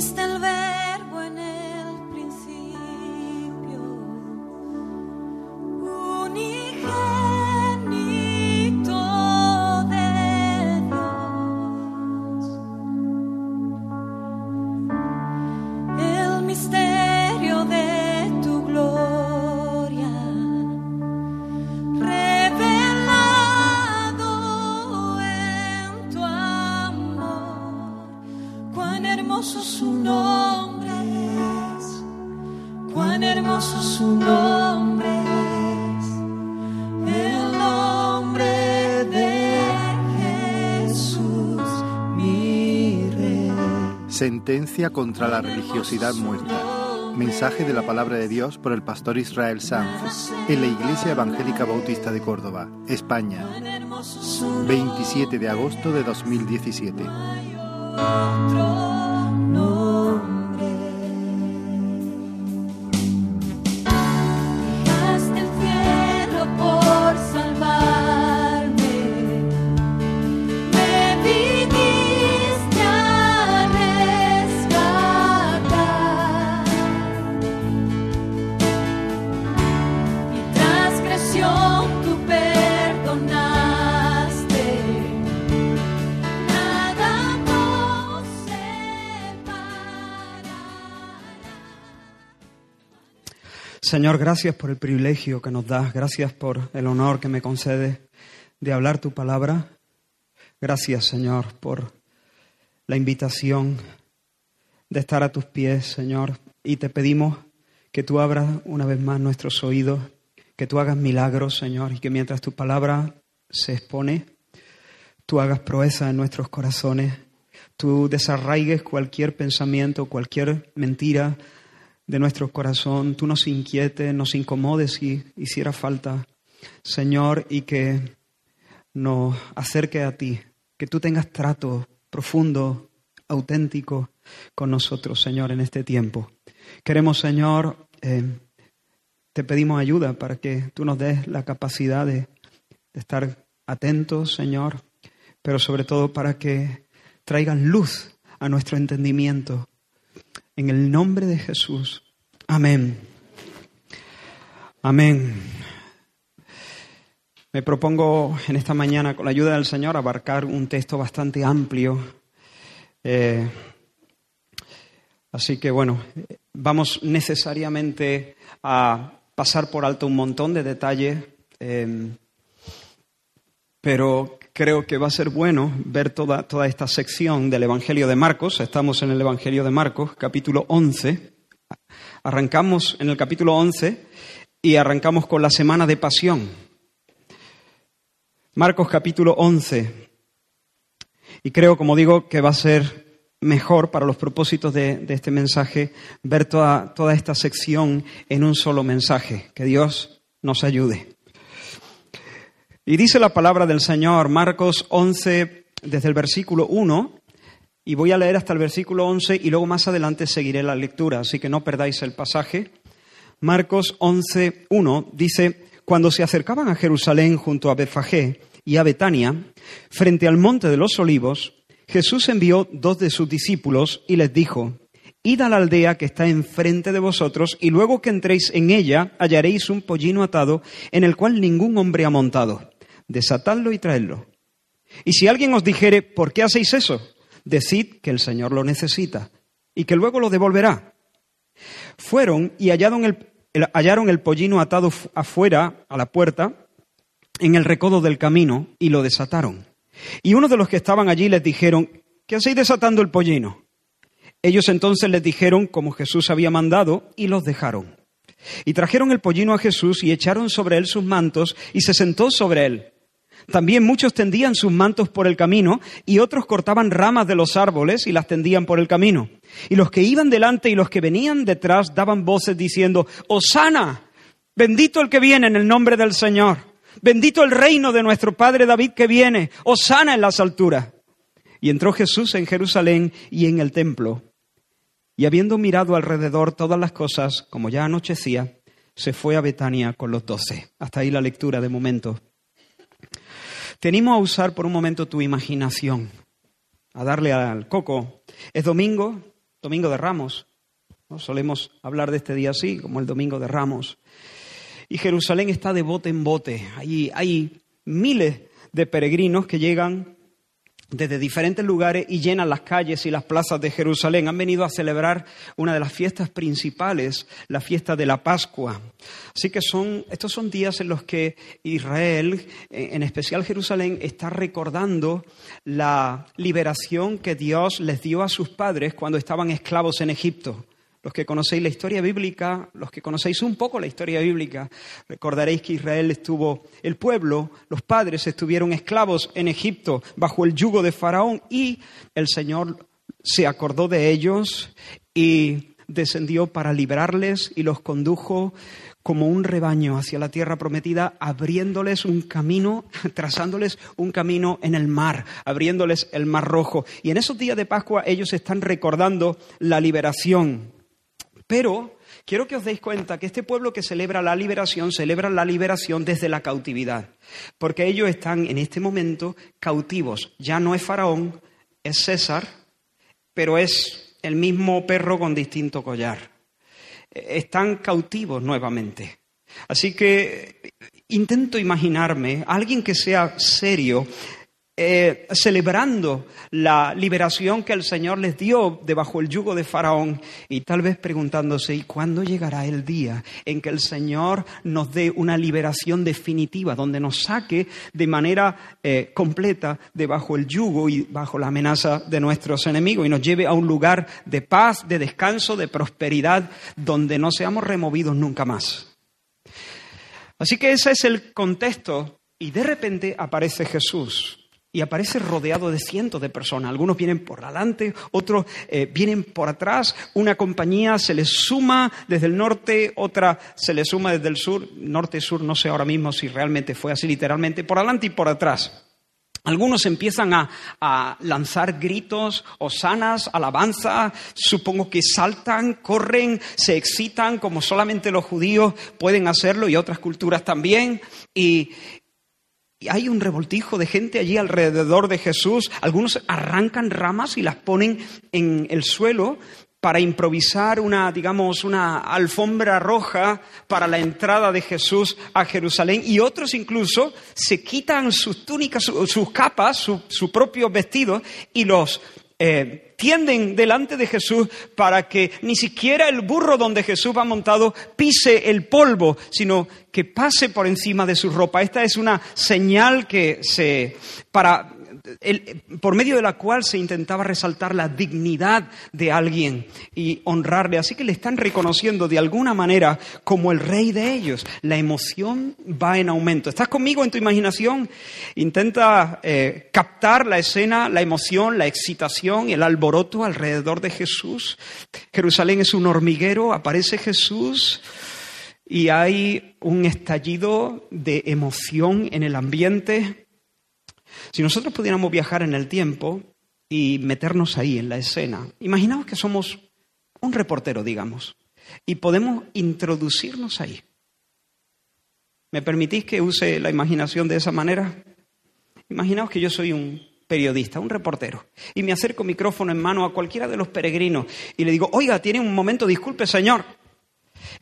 dijiste el verbo Sentencia contra la religiosidad muerta. Mensaje de la palabra de Dios por el pastor Israel Sanz en la Iglesia Evangélica Bautista de Córdoba, España, 27 de agosto de 2017. Señor, gracias por el privilegio que nos das, gracias por el honor que me concedes de hablar tu palabra. Gracias, Señor, por la invitación de estar a tus pies, Señor, y te pedimos que tú abras una vez más nuestros oídos, que tú hagas milagros, Señor, y que mientras tu palabra se expone, tú hagas proeza en nuestros corazones, tú desarraigues cualquier pensamiento, cualquier mentira de nuestro corazón, tú nos inquietes, nos incomodes si hiciera falta, Señor, y que nos acerque a ti, que tú tengas trato profundo, auténtico con nosotros, Señor, en este tiempo. Queremos, Señor, eh, te pedimos ayuda para que tú nos des la capacidad de, de estar atentos, Señor, pero sobre todo para que traigan luz a nuestro entendimiento. En el nombre de Jesús. Amén. Amén. Me propongo en esta mañana, con la ayuda del Señor, abarcar un texto bastante amplio. Eh, así que bueno, vamos necesariamente a pasar por alto un montón de detalles, eh, pero creo que va a ser bueno ver toda, toda esta sección del Evangelio de Marcos. Estamos en el Evangelio de Marcos, capítulo 11. Arrancamos en el capítulo 11 y arrancamos con la semana de pasión. Marcos capítulo 11. Y creo, como digo, que va a ser mejor para los propósitos de, este mensaje ver toda, toda esta sección en un solo mensaje. Que Dios nos ayude. Y dice la palabra del Señor, Marcos 11, desde el versículo 1, y voy a leer hasta el versículo 11 y luego más adelante seguiré la lectura, así que no perdáis el pasaje. Marcos 11, 1 dice, cuando se acercaban a Jerusalén junto a Betfagé y a Betania, frente al monte de los olivos, Jesús envió dos de sus discípulos y les dijo, Id a la aldea que está enfrente de vosotros, y luego que entréis en ella hallaréis un pollino atado en el cual ningún hombre ha montado. Desatadlo y traedlo. Y si alguien os dijere, ¿por qué hacéis eso? Decid que el Señor lo necesita y que luego lo devolverá. Fueron y hallaron el, el- hallaron el pollino atado afuera a la puerta, en el recodo del camino, y lo desataron. Y uno de los que estaban allí les dijeron, ¿qué hacéis desatando el pollino? Ellos entonces les dijeron como Jesús había mandado y los dejaron. Y trajeron el pollino a Jesús y echaron sobre él sus mantos y se sentó sobre él. También muchos tendían sus mantos por el camino y otros cortaban ramas de los árboles y las tendían por el camino. Y los que iban delante y los que venían detrás daban voces diciendo, Osana, bendito el que viene en el nombre del Señor, bendito el reino de nuestro Padre David que viene, Osana en las alturas. Y entró Jesús en Jerusalén y en el templo. Y habiendo mirado alrededor todas las cosas, como ya anochecía, se fue a Betania con los doce. Hasta ahí la lectura de momento. Tenemos a usar por un momento tu imaginación, a darle al coco. Es domingo, Domingo de Ramos. ¿no? Solemos hablar de este día así, como el Domingo de Ramos. Y Jerusalén está de bote en bote. Allí hay miles de peregrinos que llegan desde diferentes lugares y llenan las calles y las plazas de Jerusalén. Han venido a celebrar una de las fiestas principales, la fiesta de la Pascua. Así que son, estos son días en los que Israel, en especial Jerusalén, está recordando la liberación que Dios les dio a sus padres cuando estaban esclavos en Egipto. Los que conocéis la historia bíblica, los que conocéis un poco la historia bíblica, recordaréis que Israel estuvo, el pueblo, los padres estuvieron esclavos en Egipto bajo el yugo de Faraón y el Señor se acordó de ellos y descendió para librarles y los condujo como un rebaño hacia la tierra prometida, abriéndoles un camino, trazándoles un camino en el mar, abriéndoles el mar rojo. Y en esos días de Pascua ellos están recordando la liberación. Pero quiero que os deis cuenta que este pueblo que celebra la liberación, celebra la liberación desde la cautividad, porque ellos están en este momento cautivos. Ya no es Faraón, es César, pero es el mismo perro con distinto collar. Están cautivos nuevamente. Así que intento imaginarme a alguien que sea serio eh, celebrando la liberación que el Señor les dio debajo el yugo de Faraón y tal vez preguntándose, ¿y cuándo llegará el día en que el Señor nos dé una liberación definitiva, donde nos saque de manera eh, completa debajo el yugo y bajo la amenaza de nuestros enemigos y nos lleve a un lugar de paz, de descanso, de prosperidad, donde no seamos removidos nunca más? Así que ese es el contexto y de repente aparece Jesús y aparece rodeado de cientos de personas. Algunos vienen por adelante, otros eh, vienen por atrás. Una compañía se les suma desde el norte, otra se les suma desde el sur. Norte-sur, no sé ahora mismo si realmente fue así literalmente, por adelante y por atrás. Algunos empiezan a, a, lanzar gritos, osanas, alabanza, supongo que saltan, corren, se excitan como solamente los judíos pueden hacerlo y otras culturas también. Y, y hay un revoltijo de gente allí alrededor de Jesús. Algunos arrancan ramas y las ponen en el suelo para improvisar una, digamos, una alfombra roja para la entrada de Jesús a Jerusalén. Y otros incluso se quitan sus túnicas, sus capas, sus su propios vestidos y los eh, tienden delante de Jesús para que ni siquiera el burro donde Jesús va montado pise el polvo, sino que pase por encima de su ropa. Esta es una señal que se para por medio de la cual se intentaba resaltar la dignidad de alguien y honrarle. Así que le están reconociendo de alguna manera como el rey de ellos. La emoción va en aumento. ¿Estás conmigo en tu imaginación? Intenta eh, captar la escena, la emoción, la excitación, el alboroto alrededor de Jesús. Jerusalén es un hormiguero, aparece Jesús y hay un estallido de emoción en el ambiente. Si nosotros pudiéramos viajar en el tiempo y meternos ahí en la escena, imaginaos que somos un reportero, digamos, y podemos introducirnos ahí. ¿Me permitís que use la imaginación de esa manera? Imaginaos que yo soy un periodista, un reportero, y me acerco micrófono en mano a cualquiera de los peregrinos y le digo, oiga, tiene un momento, disculpe, señor,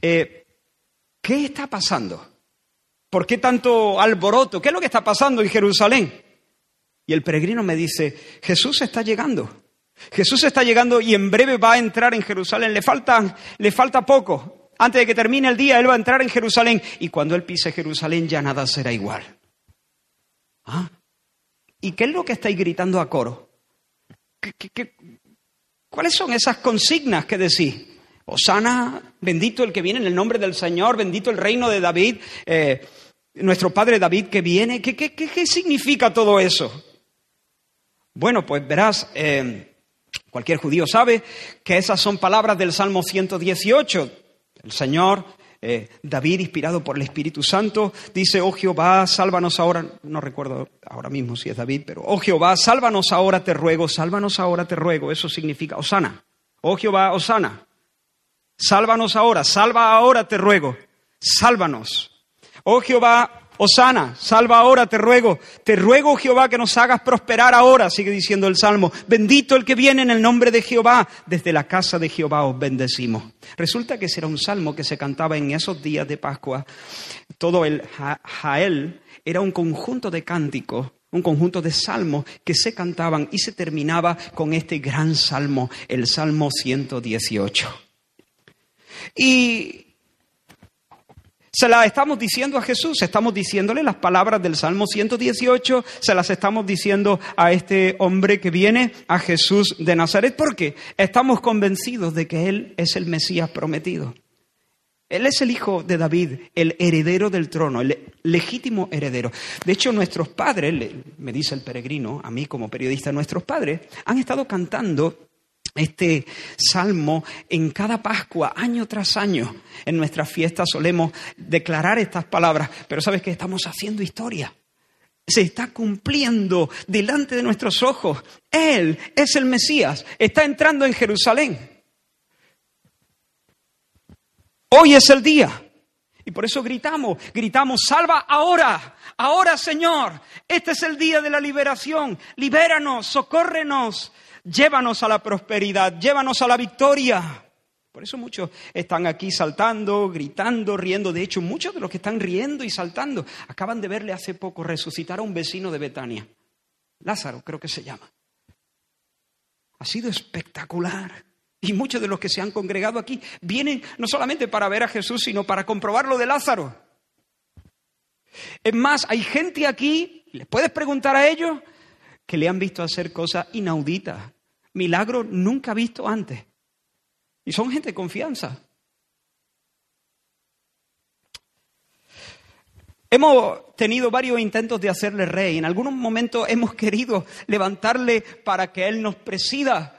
eh, ¿qué está pasando? ¿Por qué tanto alboroto? ¿Qué es lo que está pasando en Jerusalén? Y el peregrino me dice, Jesús está llegando. Jesús está llegando y en breve va a entrar en Jerusalén. Le falta, le falta poco. Antes de que termine el día, Él va a entrar en Jerusalén. Y cuando Él pise Jerusalén, ya nada será igual. ¿Ah? ¿Y qué es lo que estáis gritando a coro? cuáles son esas consignas que decís? Osana, bendito el que viene en el nombre del Señor, bendito el reino de David, eh, nuestro padre David que viene. ¿Qué, qué, qué significa todo eso? Bueno, pues verás, eh, cualquier judío sabe que esas son palabras del Salmo 118. El Señor, eh, David, inspirado por el Espíritu Santo, dice, oh Jehová, sálvanos ahora, no recuerdo ahora mismo si es David, pero, oh Jehová, sálvanos ahora, te ruego, sálvanos ahora, te ruego. Eso significa, Osana. Oh Jehová, Osana. Sálvanos ahora, salva ahora, te ruego. Sálvanos. Oh Jehová, Osana, salva ahora, te ruego. Te ruego, Jehová, que nos hagas prosperar ahora, sigue diciendo el Salmo. Bendito el que viene en el nombre de Jehová. Desde la casa de Jehová os bendecimos. Resulta que ese era un salmo que se cantaba en esos días de Pascua. Todo el Jael era un conjunto de cánticos un conjunto de salmos que se cantaban y se terminaba con este gran salmo, el Salmo 118. Y se las estamos diciendo a Jesús, estamos diciéndole las palabras del Salmo 118, se las estamos diciendo a este hombre que viene, a Jesús de Nazaret, porque estamos convencidos de que Él es el Mesías prometido. Él es el hijo de David, el heredero del trono, el legítimo heredero. De hecho, nuestros padres, me dice el peregrino, a mí como periodista, nuestros padres han estado cantando este salmo en cada Pascua, año tras año. En nuestras fiestas solemos declarar estas palabras, pero sabes que estamos haciendo historia. Se está cumpliendo delante de nuestros ojos. Él es el Mesías, está entrando en Jerusalén. Hoy es el día. Y por eso gritamos, gritamos, salva ahora, ahora Señor, este es el día de la liberación, libéranos, socórrenos, llévanos a la prosperidad, llévanos a la victoria. Por eso muchos están aquí saltando, gritando, riendo. De hecho, muchos de los que están riendo y saltando acaban de verle hace poco resucitar a un vecino de Betania. Lázaro, creo que se llama. Ha sido espectacular. Y muchos de los que se han congregado aquí vienen no solamente para ver a Jesús, sino para comprobar lo de Lázaro. Es más, hay gente aquí, les puedes preguntar a ellos, que le han visto hacer cosas inauditas, milagros nunca visto antes. Y son gente de confianza. Hemos tenido varios intentos de hacerle rey. En algunos momentos hemos querido levantarle para que Él nos presida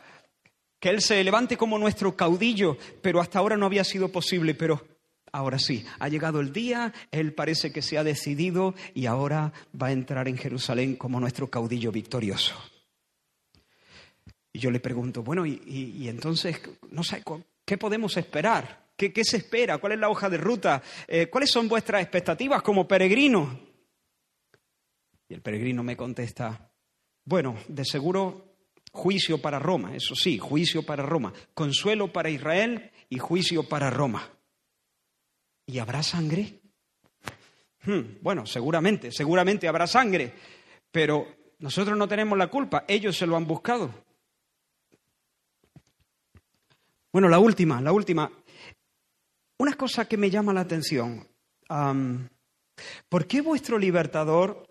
que Él se levante como nuestro caudillo, pero hasta ahora no había sido posible, pero ahora sí, ha llegado el día, Él parece que se ha decidido y ahora va a entrar en Jerusalén como nuestro caudillo victorioso. Y yo le pregunto, bueno, y, entonces, no sé, ¿qué podemos esperar? ¿Qué, se espera? ¿Cuál es la hoja de ruta? Eh, ¿Cuáles son vuestras expectativas como peregrinos? Y el peregrino me contesta, bueno, de seguro Juicio para Roma, eso sí, juicio para Roma. Consuelo para Israel y juicio para Roma. ¿Y habrá sangre? Hmm, bueno, seguramente, seguramente habrá sangre, pero nosotros no tenemos la culpa, ellos se lo han buscado. Bueno, la última, la última. Una cosa que me llama la atención. ¿Por qué vuestro libertador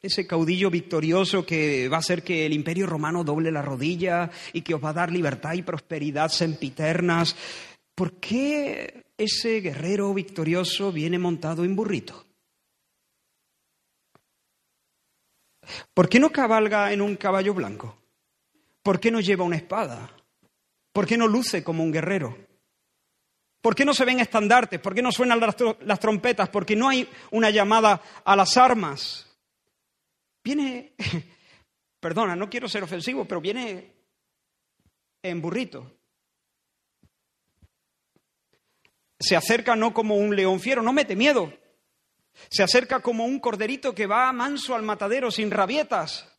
ese caudillo victorioso que va a hacer que el imperio romano doble la rodilla y que os va a dar libertad y prosperidad sempiternas. ¿Por qué ese guerrero victorioso viene montado en burrito? ¿Por qué no cabalga en un caballo blanco? ¿Por qué no lleva una espada? ¿Por qué no luce como un guerrero? ¿Por qué no se ven estandartes? ¿Por qué no suenan las, trompetas? ¿Por qué no hay una llamada a las armas? viene, perdona, no quiero ser ofensivo, pero viene en burrito. Se acerca no como un león fiero, no mete miedo. Se acerca como un corderito que va manso al matadero sin rabietas.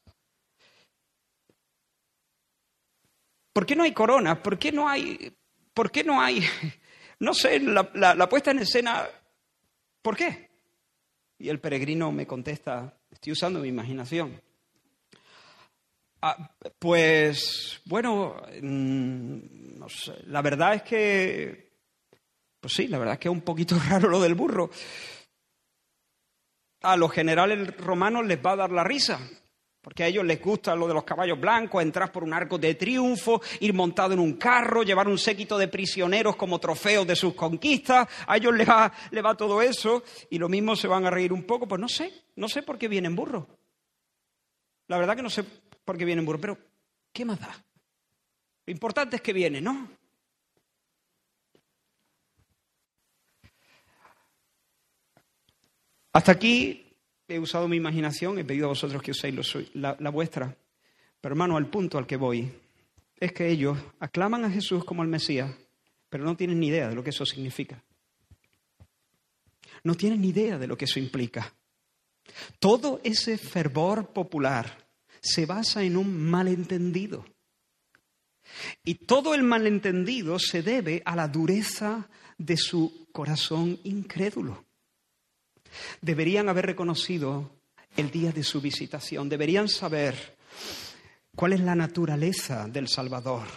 ¿Por qué no hay coronas? ¿Por qué no hay, por qué no hay, no sé, la, la puesta en escena? ¿Por qué? Y el peregrino me contesta, Estoy usando mi imaginación. Ah, pues bueno, mm, la verdad es que, pues sí, la verdad es que es un poquito raro lo del burro. A los generales romanos les va a dar la risa, porque a ellos les gusta lo de los caballos blancos, entrar por un arco de triunfo, ir montado en un carro, llevar un séquito de prisioneros como trofeos de sus conquistas. A ellos les va, les va todo eso y lo mismo se van a reír un poco. Pues no sé, no sé por qué vienen burros. La verdad que no sé por qué vienen burros, pero ¿qué más da? Lo importante es que vienen, ¿no? Hasta aquí he usado mi imaginación, he pedido a vosotros que uséis la, la vuestra. Pero hermano, al punto al que voy es que ellos aclaman a Jesús como el Mesías, pero no tienen ni idea de lo que eso significa. No tienen ni idea de lo que eso implica. Todo ese fervor popular se basa en un malentendido. Y todo el malentendido se debe a la dureza de su corazón incrédulo. Deberían haber reconocido el día de su visitación, deberían saber cuál es la naturaleza del Salvador.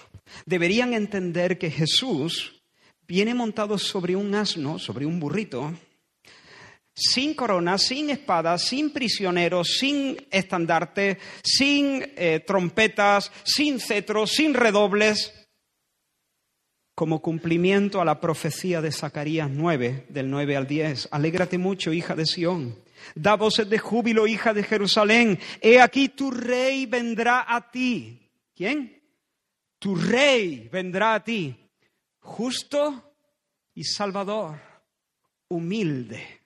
Deberían entender que Jesús viene montado sobre un asno, sobre un burrito, sin corona, sin espada, sin prisioneros, sin estandarte, sin eh, trompetas, sin cetros, sin redobles, como cumplimiento a la profecía de Zacarías 9, del 9 al 10. Alégrate mucho, hija de Sión. Da voces de júbilo, hija de Jerusalén. He aquí tu rey vendrá a ti. ¿Quién? Tu rey vendrá a ti. Justo y salvador, humilde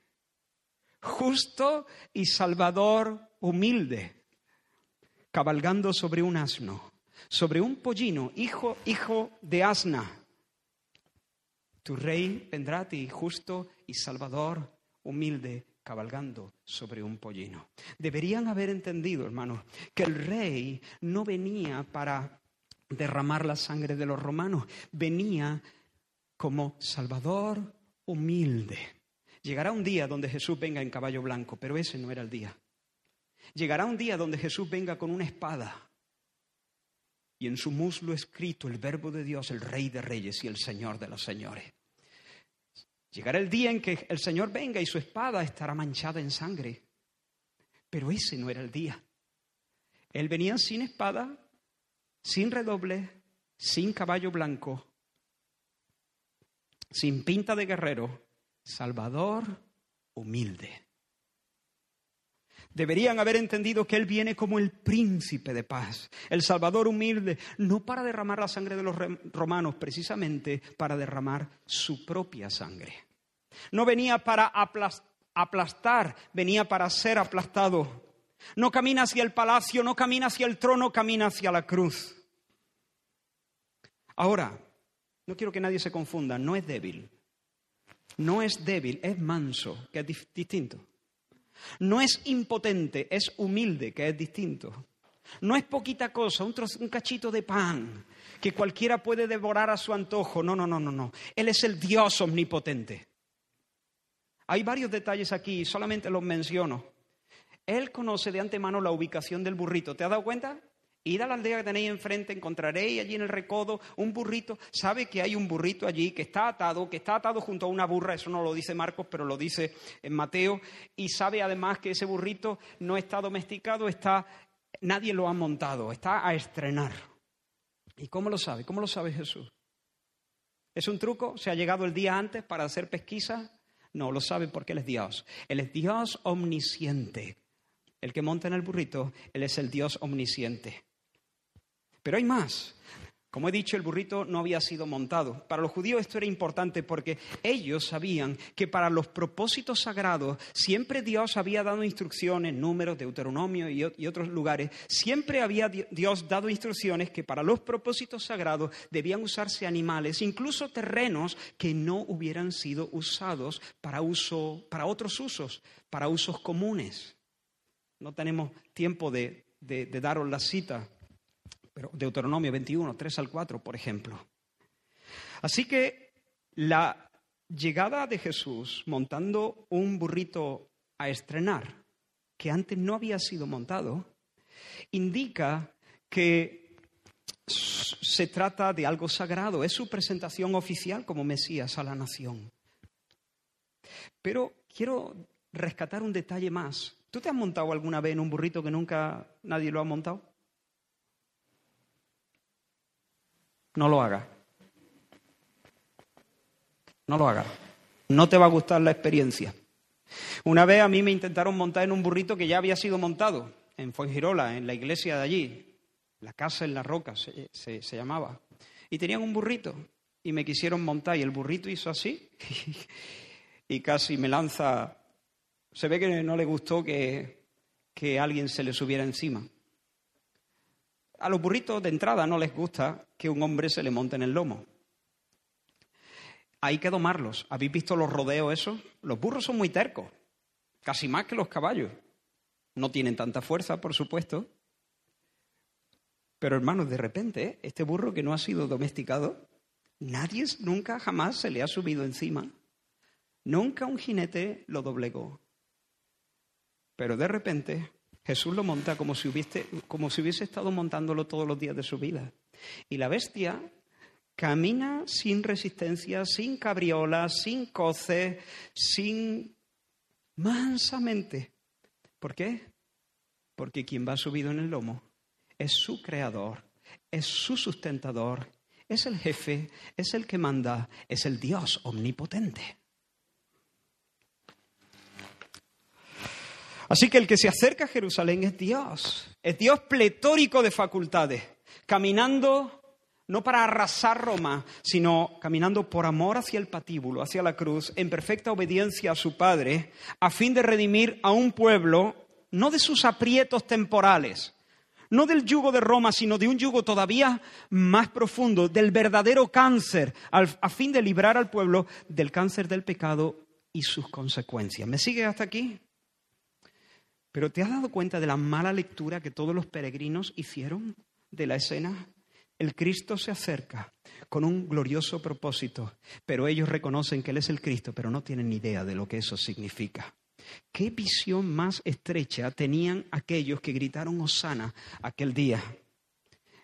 justo y salvador humilde, cabalgando sobre un asno, sobre un pollino, hijo, hijo de asna. Tu rey vendrá a ti, justo y salvador humilde, cabalgando sobre un pollino. Deberían haber entendido, hermanos, que el rey no venía para derramar la sangre de los romanos, venía como salvador humilde Llegará un día donde Jesús venga en caballo blanco, pero ese no era el día. Llegará un día donde Jesús venga con una espada y en su muslo escrito el verbo de Dios, el Rey de Reyes y el Señor de los Señores. Llegará el día en que el Señor venga y su espada estará manchada en sangre. Pero ese no era el día. Él venía sin espada, sin redoble, sin caballo blanco, sin pinta de guerrero, Salvador humilde. Deberían haber entendido que Él viene como el príncipe de paz, el Salvador humilde, no para derramar la sangre de los romanos, precisamente para derramar su propia sangre. No venía para aplastar, venía para ser aplastado. No camina hacia el palacio, no camina hacia el trono, camina hacia la cruz. Ahora, no quiero que nadie se confunda, no es débil, no es débil, es manso, que es distinto. No es impotente, es humilde, que es distinto. No es poquita cosa, un, un, cachito de pan que cualquiera puede devorar a su antojo. No, no, no, no, no. Él es el Dios omnipotente. Hay varios detalles aquí, solamente los menciono. Él conoce de antemano la ubicación del burrito. ¿Te has dado cuenta? Id a la aldea que tenéis enfrente, encontraréis allí en el recodo un burrito. Sabe que hay un burrito allí que está atado, que está atado junto a una burra, eso no lo dice Marcos, pero lo dice Mateo. Y sabe además que ese burrito no está domesticado, está, nadie lo ha montado, está a estrenar. ¿Y cómo lo sabe? ¿Cómo lo sabe Jesús? ¿Es un truco? ¿Se ha llegado el día antes para hacer pesquisa? No, lo sabe porque Él es Dios. Él es Dios omnisciente. El que monta en el burrito, Él es el Dios omnisciente. Pero hay más. Como he dicho, el burrito no había sido montado. Para los judíos esto era importante porque ellos sabían que para los propósitos sagrados siempre Dios había dado instrucciones, números, Deuteronomio y, y otros lugares, siempre había Dios dado instrucciones que para los propósitos sagrados debían usarse animales, incluso terrenos que no hubieran sido usados para, uso, para otros usos, para usos comunes. No tenemos tiempo de, de daros la cita pero Deuteronomio 21, 3 al 4, por ejemplo. Así que la llegada de Jesús montando un burrito a estrenar, que antes no había sido montado, indica que se trata de algo sagrado, es su presentación oficial como Mesías a la nación. Pero quiero rescatar un detalle más. ¿Tú te has montado alguna vez en un burrito que nunca nadie lo ha montado? No lo haga. No lo haga. No te va a gustar la experiencia. Una vez a mí me intentaron montar en un burrito que ya había sido montado en Fuengirola, en la iglesia de allí. La casa en la roca se, se llamaba. Y tenían un burrito y me quisieron montar y el burrito hizo así y casi me lanza. Se ve que no le gustó que, que alguien se le subiera encima. A los burritos de entrada no les gusta que un hombre se le monte en el lomo. hay que domarlos. ¿Habéis visto los rodeos esos? Los burros son muy tercos, casi más que los caballos. No tienen tanta fuerza, por supuesto. Pero hermanos, de repente, este burro que no ha sido domesticado, nadie nunca jamás se le ha subido encima. Nunca un jinete lo doblegó. Pero de repente Jesús lo monta como si, hubiese, como si hubiese estado montándolo todos los días de su vida. Y la bestia camina sin resistencia, sin cabriola, sin coce, sin mansamente. ¿Por qué? Porque quien va subido en el lomo es su creador, es su sustentador, es el jefe, es el que manda, es el Dios omnipotente. Así que el que se acerca a Jerusalén es Dios, es Dios pletórico de facultades, caminando no para arrasar Roma, sino caminando por amor hacia el patíbulo, hacia la cruz, en perfecta obediencia a su Padre, a fin de redimir a un pueblo, no de sus aprietos temporales, no del yugo de Roma, sino de un yugo todavía más profundo, del verdadero cáncer, a fin de librar al pueblo del cáncer del pecado y sus consecuencias. ¿Me sigue hasta aquí? Pero ¿te has dado cuenta de la mala lectura que todos los peregrinos hicieron de la escena? El Cristo se acerca con un glorioso propósito, pero ellos reconocen que Él es el Cristo, pero no tienen ni idea de lo que eso significa. ¿Qué visión más estrecha tenían aquellos que gritaron Osana aquel día?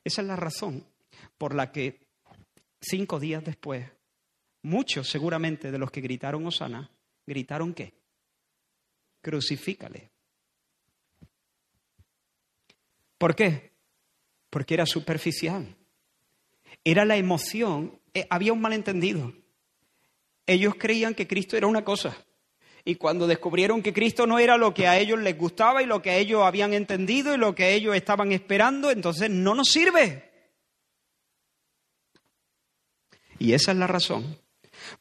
Esa es la razón por la que cinco días después, muchos seguramente de los que gritaron Osana, gritaron qué? Crucifícale. ¿Por qué? Porque era superficial era la emoción, eh, había un malentendido. Ellos creían que Cristo era una cosa. Y cuando descubrieron que Cristo no era lo que a ellos les gustaba y lo que ellos habían entendido y lo que ellos estaban esperando, entonces no nos sirve. Y esa es la razón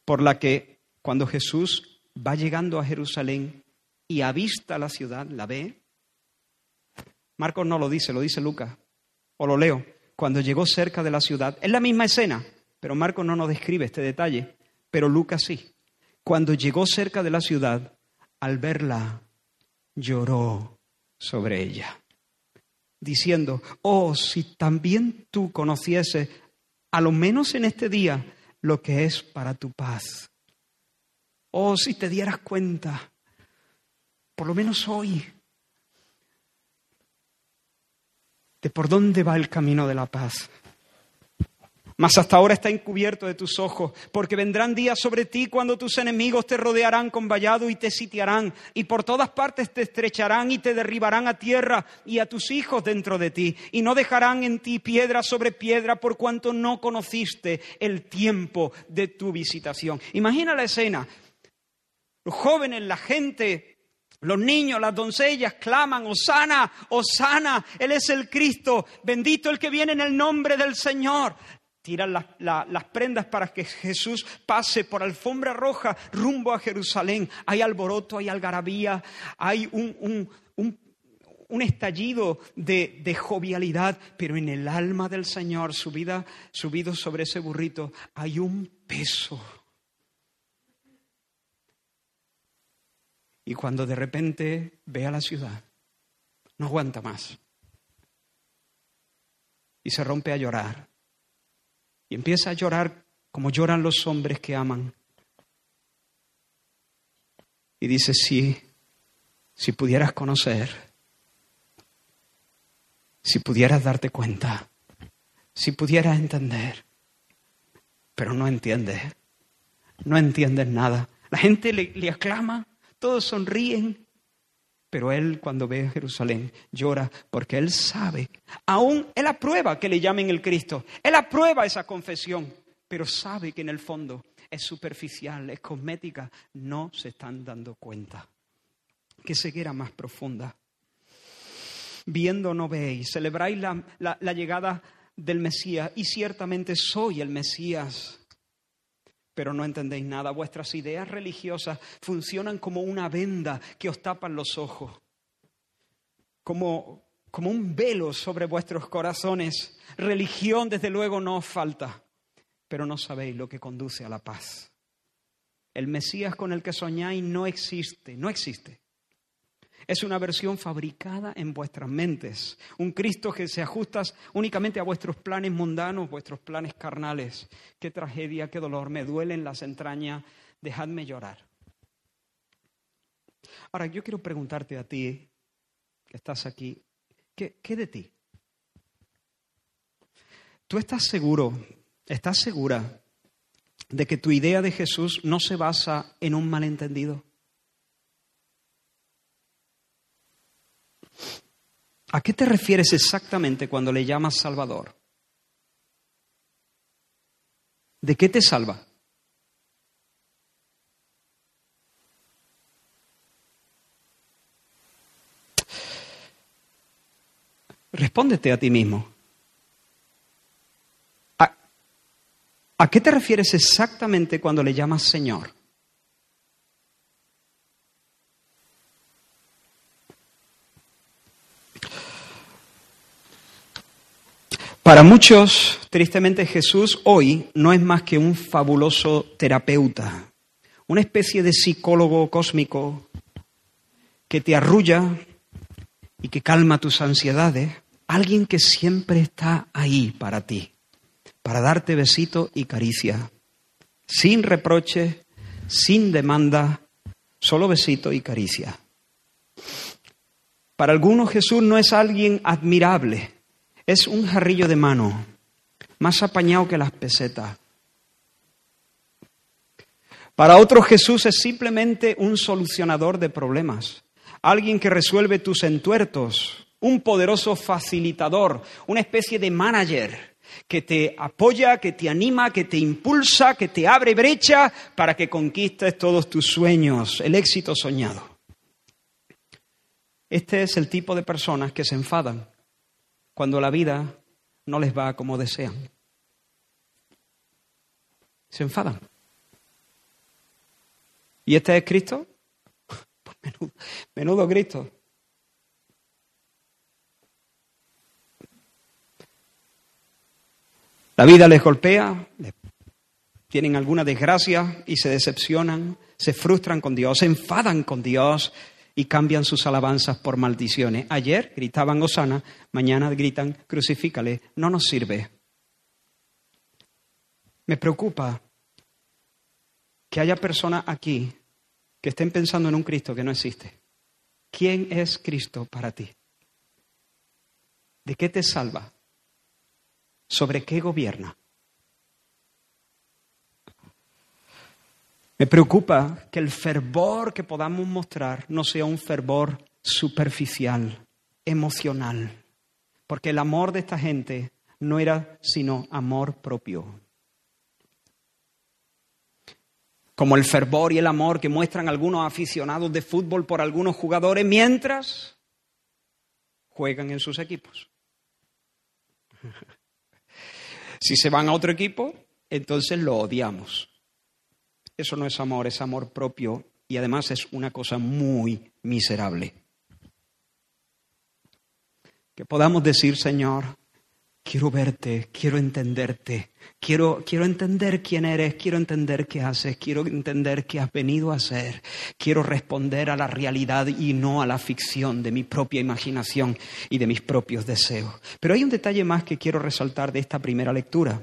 por la que cuando Jesús va llegando a Jerusalén y avista la ciudad, la ve, Marcos no lo dice, lo dice Lucas, o lo leo cuando llegó cerca de la ciudad. Es la misma escena, pero Marcos no nos describe este detalle, pero Lucas sí. Cuando llegó cerca de la ciudad, al verla, lloró sobre ella, diciendo, oh, si también tú conocieses, a lo menos en este día, lo que es para tu paz. Oh, si te dieras cuenta, por lo menos hoy, de por dónde va el camino de la paz. Mas hasta ahora está encubierto de tus ojos, porque vendrán días sobre ti cuando tus enemigos te rodearán con vallado y te sitiarán, y por todas partes te estrecharán y te derribarán a tierra y a tus hijos dentro de ti, y no dejarán en ti piedra sobre piedra por cuanto no conociste el tiempo de tu visitación. Imagina la escena, los jóvenes, la gente los niños, las doncellas claman, Osana, Osana, Él es el Cristo, bendito el que viene en el nombre del Señor. Tiran las, prendas para que Jesús pase por alfombra roja rumbo a Jerusalén. Hay alboroto, hay algarabía, hay un, estallido de, jovialidad, pero en el alma del Señor, subida, subido sobre ese burrito, hay un peso Y cuando de repente ve a la ciudad, no aguanta más. Y se rompe a llorar. Y empieza a llorar como lloran los hombres que aman. Y dice, sí, si pudieras conocer, si pudieras darte cuenta, si pudieras entender, pero no entiendes, no entiendes nada. La gente le, le aclama, todos sonríen, pero él cuando ve a Jerusalén llora porque él sabe, aún él aprueba que le llamen el Cristo, él aprueba esa confesión, pero sabe que en el fondo es superficial, es cosmética, no se están dando cuenta. Qué ceguera más profunda. Viendo no veis, celebráis la, la llegada del Mesías y ciertamente soy el Mesías pero no entendéis nada. Vuestras ideas religiosas funcionan como una venda que os tapan los ojos, como, como un velo sobre vuestros corazones. Religión, desde luego, no os falta, pero no sabéis lo que conduce a la paz. El Mesías con el que soñáis no existe, no existe. Es una versión fabricada en vuestras mentes, un Cristo que se ajusta únicamente a vuestros planes mundanos, vuestros planes carnales. Qué tragedia, qué dolor, me duelen las entrañas, dejadme llorar. Ahora, yo quiero preguntarte a ti, que estás aquí, ¿qué, qué de ti? ¿Tú estás seguro, estás segura de que tu idea de Jesús no se basa en un malentendido? ¿A qué te refieres exactamente cuando le llamas Salvador? ¿De qué te salva? Respóndete a ti mismo. ¿A, ¿A, qué te refieres exactamente cuando le llamas Señor? Para muchos, tristemente, Jesús hoy no es más que un fabuloso terapeuta, una especie de psicólogo cósmico que te arrulla y que calma tus ansiedades, alguien que siempre está ahí para ti, para darte besito y caricia, sin reproche, sin demanda, solo besito y caricia. Para algunos Jesús no es alguien admirable, es un jarrillo de mano, más apañado que las pesetas. Para otros Jesús es simplemente un solucionador de problemas, alguien que resuelve tus entuertos, un poderoso facilitador, una especie de manager que te apoya, que te anima, que te impulsa, que te abre brecha para que conquistes todos tus sueños, el éxito soñado. Este es el tipo de personas que se enfadan cuando la vida no les va como desean. Se enfadan. ¿Y este es Cristo? Pues menudo, menudo Cristo. La vida les golpea, tienen alguna desgracia y se decepcionan, se frustran con Dios, se enfadan con Dios, y cambian sus alabanzas por maldiciones. Ayer gritaban Osana, mañana gritan crucifícale. No nos sirve. Me preocupa que haya personas aquí que estén pensando en un Cristo que no existe. ¿Quién es Cristo para ti? ¿De qué te salva? ¿Sobre qué gobierna? Me preocupa que el fervor que podamos mostrar no sea un fervor superficial, emocional, porque el amor de esta gente no era sino amor propio. Como el fervor y el amor que muestran algunos aficionados de fútbol por algunos jugadores mientras juegan en sus equipos. Si se van a otro equipo, entonces lo odiamos. Eso no es amor, es amor propio y además es una cosa muy miserable. Que podamos decir, Señor, quiero verte, quiero entenderte, quiero, quiero entender quién eres, quiero entender qué haces, quiero entender qué has venido a hacer, quiero responder a la realidad y no a la ficción de mi propia imaginación y de mis propios deseos. Pero hay un detalle más que quiero resaltar de esta primera lectura.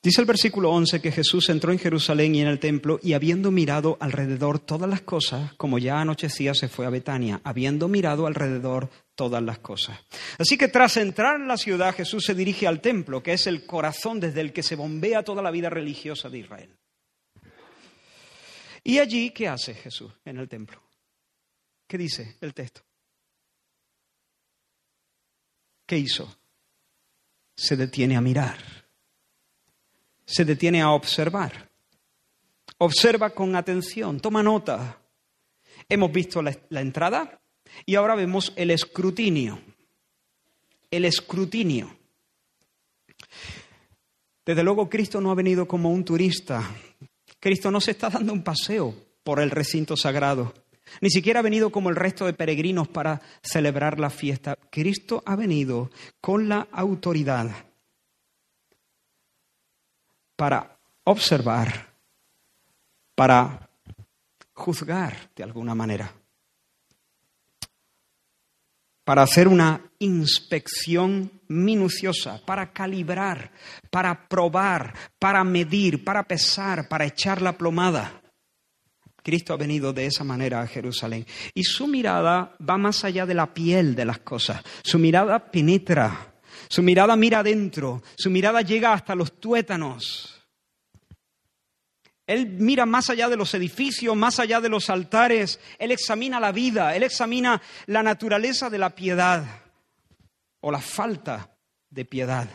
Dice el versículo 11 que Jesús entró en Jerusalén y en el templo y habiendo mirado alrededor todas las cosas, como ya anochecía, se fue a Betania, habiendo mirado alrededor todas las cosas. Así que tras entrar en la ciudad, Jesús se dirige al templo, que es el corazón desde el que se bombea toda la vida religiosa de Israel. ¿Y allí qué hace Jesús en el templo? ¿Qué dice el texto? ¿Qué hizo? Se detiene a mirar se detiene a observar. Observa con atención, toma nota. Hemos visto la, entrada y ahora vemos el escrutinio. El escrutinio. Desde luego Cristo no ha venido como un turista. Cristo no se está dando un paseo por el recinto sagrado. Ni siquiera ha venido como el resto de peregrinos para celebrar la fiesta. Cristo ha venido con la autoridad para observar, para juzgar de alguna manera, para hacer una inspección minuciosa, para calibrar, para probar, para medir, para pesar, para echar la plomada. Cristo ha venido de esa manera a Jerusalén. Y su mirada va más allá de la piel de las cosas. Su mirada penetra. Su mirada mira adentro. Su mirada llega hasta los tuétanos. Él mira más allá de los edificios, más allá de los altares. Él examina la vida. Él examina la naturaleza de la piedad o la falta de piedad.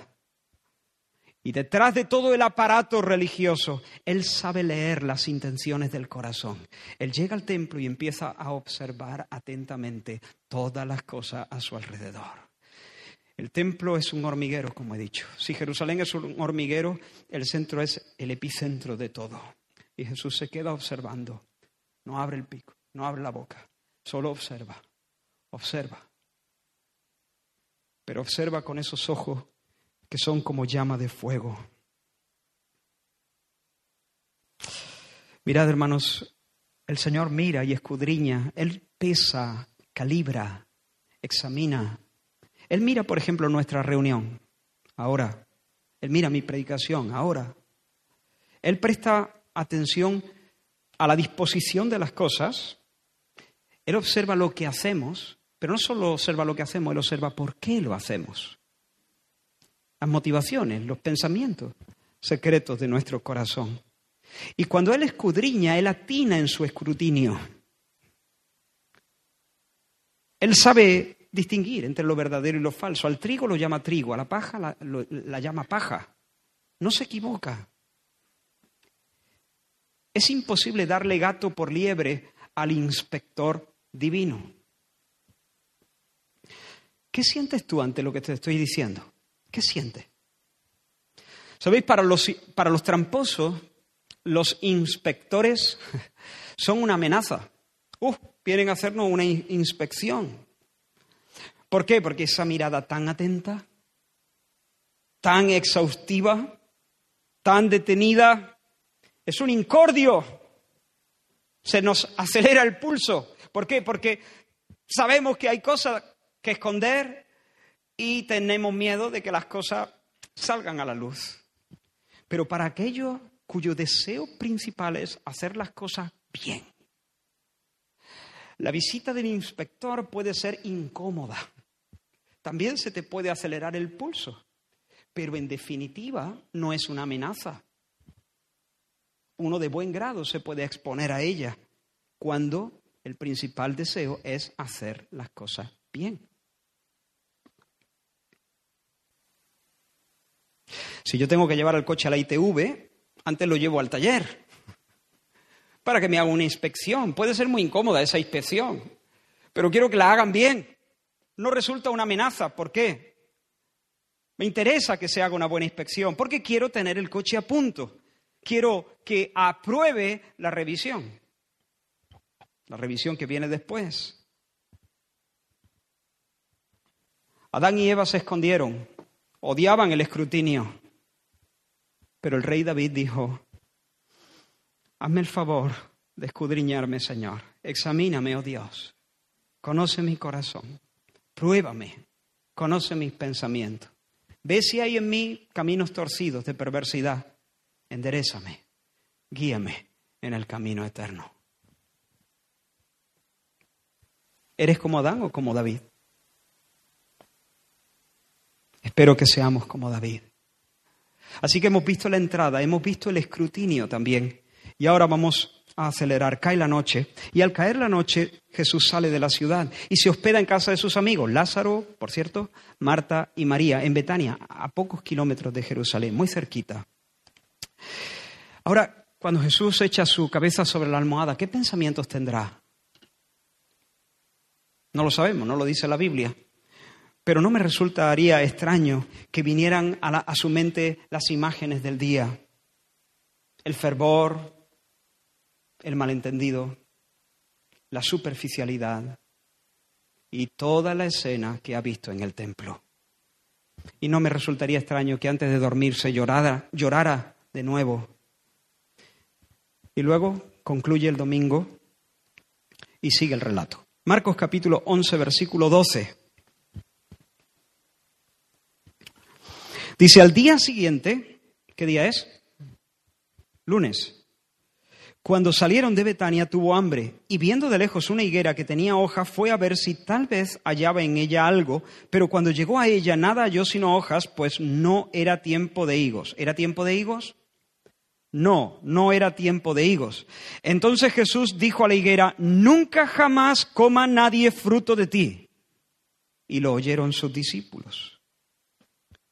Y detrás de todo el aparato religioso, Él sabe leer las intenciones del corazón. Él llega al templo y empieza a observar atentamente todas las cosas a su alrededor. El templo es un hormiguero, como he dicho. Si Jerusalén es un hormiguero, el centro es el epicentro de todo. Y Jesús se queda observando. No abre el pico, no abre la boca, solo observa, observa. Pero observa con esos ojos que son como llama de fuego. Mirad, hermanos, el Señor mira y escudriña, Él pesa, calibra, examina. Él mira, por ejemplo, nuestra reunión, ahora. Él mira mi predicación, ahora. Él presta atención a la disposición de las cosas. Él observa lo que hacemos, pero no solo observa lo que hacemos, Él observa por qué lo hacemos las motivaciones, los pensamientos secretos de nuestro corazón. Y cuando Él escudriña, Él atina en su escrutinio. Él sabe distinguir entre lo verdadero y lo falso. Al trigo lo llama trigo, a la paja la, la llama paja. No se equivoca. Es imposible darle gato por liebre al inspector divino. ¿Qué sientes tú ante lo que te estoy diciendo? ¿Qué siente? ¿Sabéis? Para los, para los tramposos, los inspectores son una amenaza. Uf, vienen a hacernos una inspección. ¿Por qué? Porque esa mirada tan atenta, tan exhaustiva, tan detenida, es un incordio. Se nos acelera el pulso. ¿Por qué? Porque sabemos que hay cosas que esconder, y tenemos miedo de que las cosas salgan a la luz. Pero para aquellos cuyo deseo principal es hacer las cosas bien, la visita del inspector puede ser incómoda. También se te puede acelerar el pulso, pero en definitiva no es una amenaza. Uno de buen grado se puede exponer a ella cuando el principal deseo es hacer las cosas bien. Si yo tengo que llevar el coche a la ITV, antes lo llevo al taller para que me haga una inspección. Puede ser muy incómoda esa inspección, pero quiero que la hagan bien. No resulta una amenaza. ¿Por qué? Me interesa que se haga una buena inspección porque quiero tener el coche a punto. Quiero que apruebe la revisión. La revisión que viene después. Adán y Eva se escondieron, odiaban el escrutinio. Pero el rey David dijo, hazme el favor de escudriñarme, Señor. Examíname, oh Dios. Conoce mi corazón. Pruébame. Conoce mis pensamientos. Ve si hay en mí caminos torcidos de perversidad. Enderezame. Guíame en el camino eterno. ¿Eres como Adán o como David? Espero que seamos como David. Así que hemos visto la entrada, hemos visto el escrutinio también. Y ahora vamos a acelerar. Cae la noche. Y al caer la noche, Jesús sale de la ciudad y se hospeda en casa de sus amigos, Lázaro, por cierto, Marta y María, en Betania, a pocos kilómetros de Jerusalén, muy cerquita. Ahora, cuando Jesús echa su cabeza sobre la almohada, ¿qué pensamientos tendrá? No lo sabemos, no lo dice la Biblia. Pero no me resultaría extraño que vinieran a, su mente las imágenes del día, el fervor, el malentendido, la superficialidad y toda la escena que ha visto en el templo. Y no me resultaría extraño que antes de dormirse llorara, llorara de nuevo Y luego concluye el domingo y sigue el relato. Marcos capítulo 11, versículo 12. Dice, al día siguiente, ¿qué día es? Lunes. Cuando salieron de Betania tuvo hambre y viendo de lejos una higuera que tenía hojas fue a ver si tal vez hallaba en ella algo, pero cuando llegó a ella nada halló sino hojas, pues no era tiempo de higos. ¿Era tiempo de higos? No, no era tiempo de higos. Entonces Jesús dijo a la higuera, nunca jamás coma nadie fruto de ti. Y lo oyeron sus discípulos.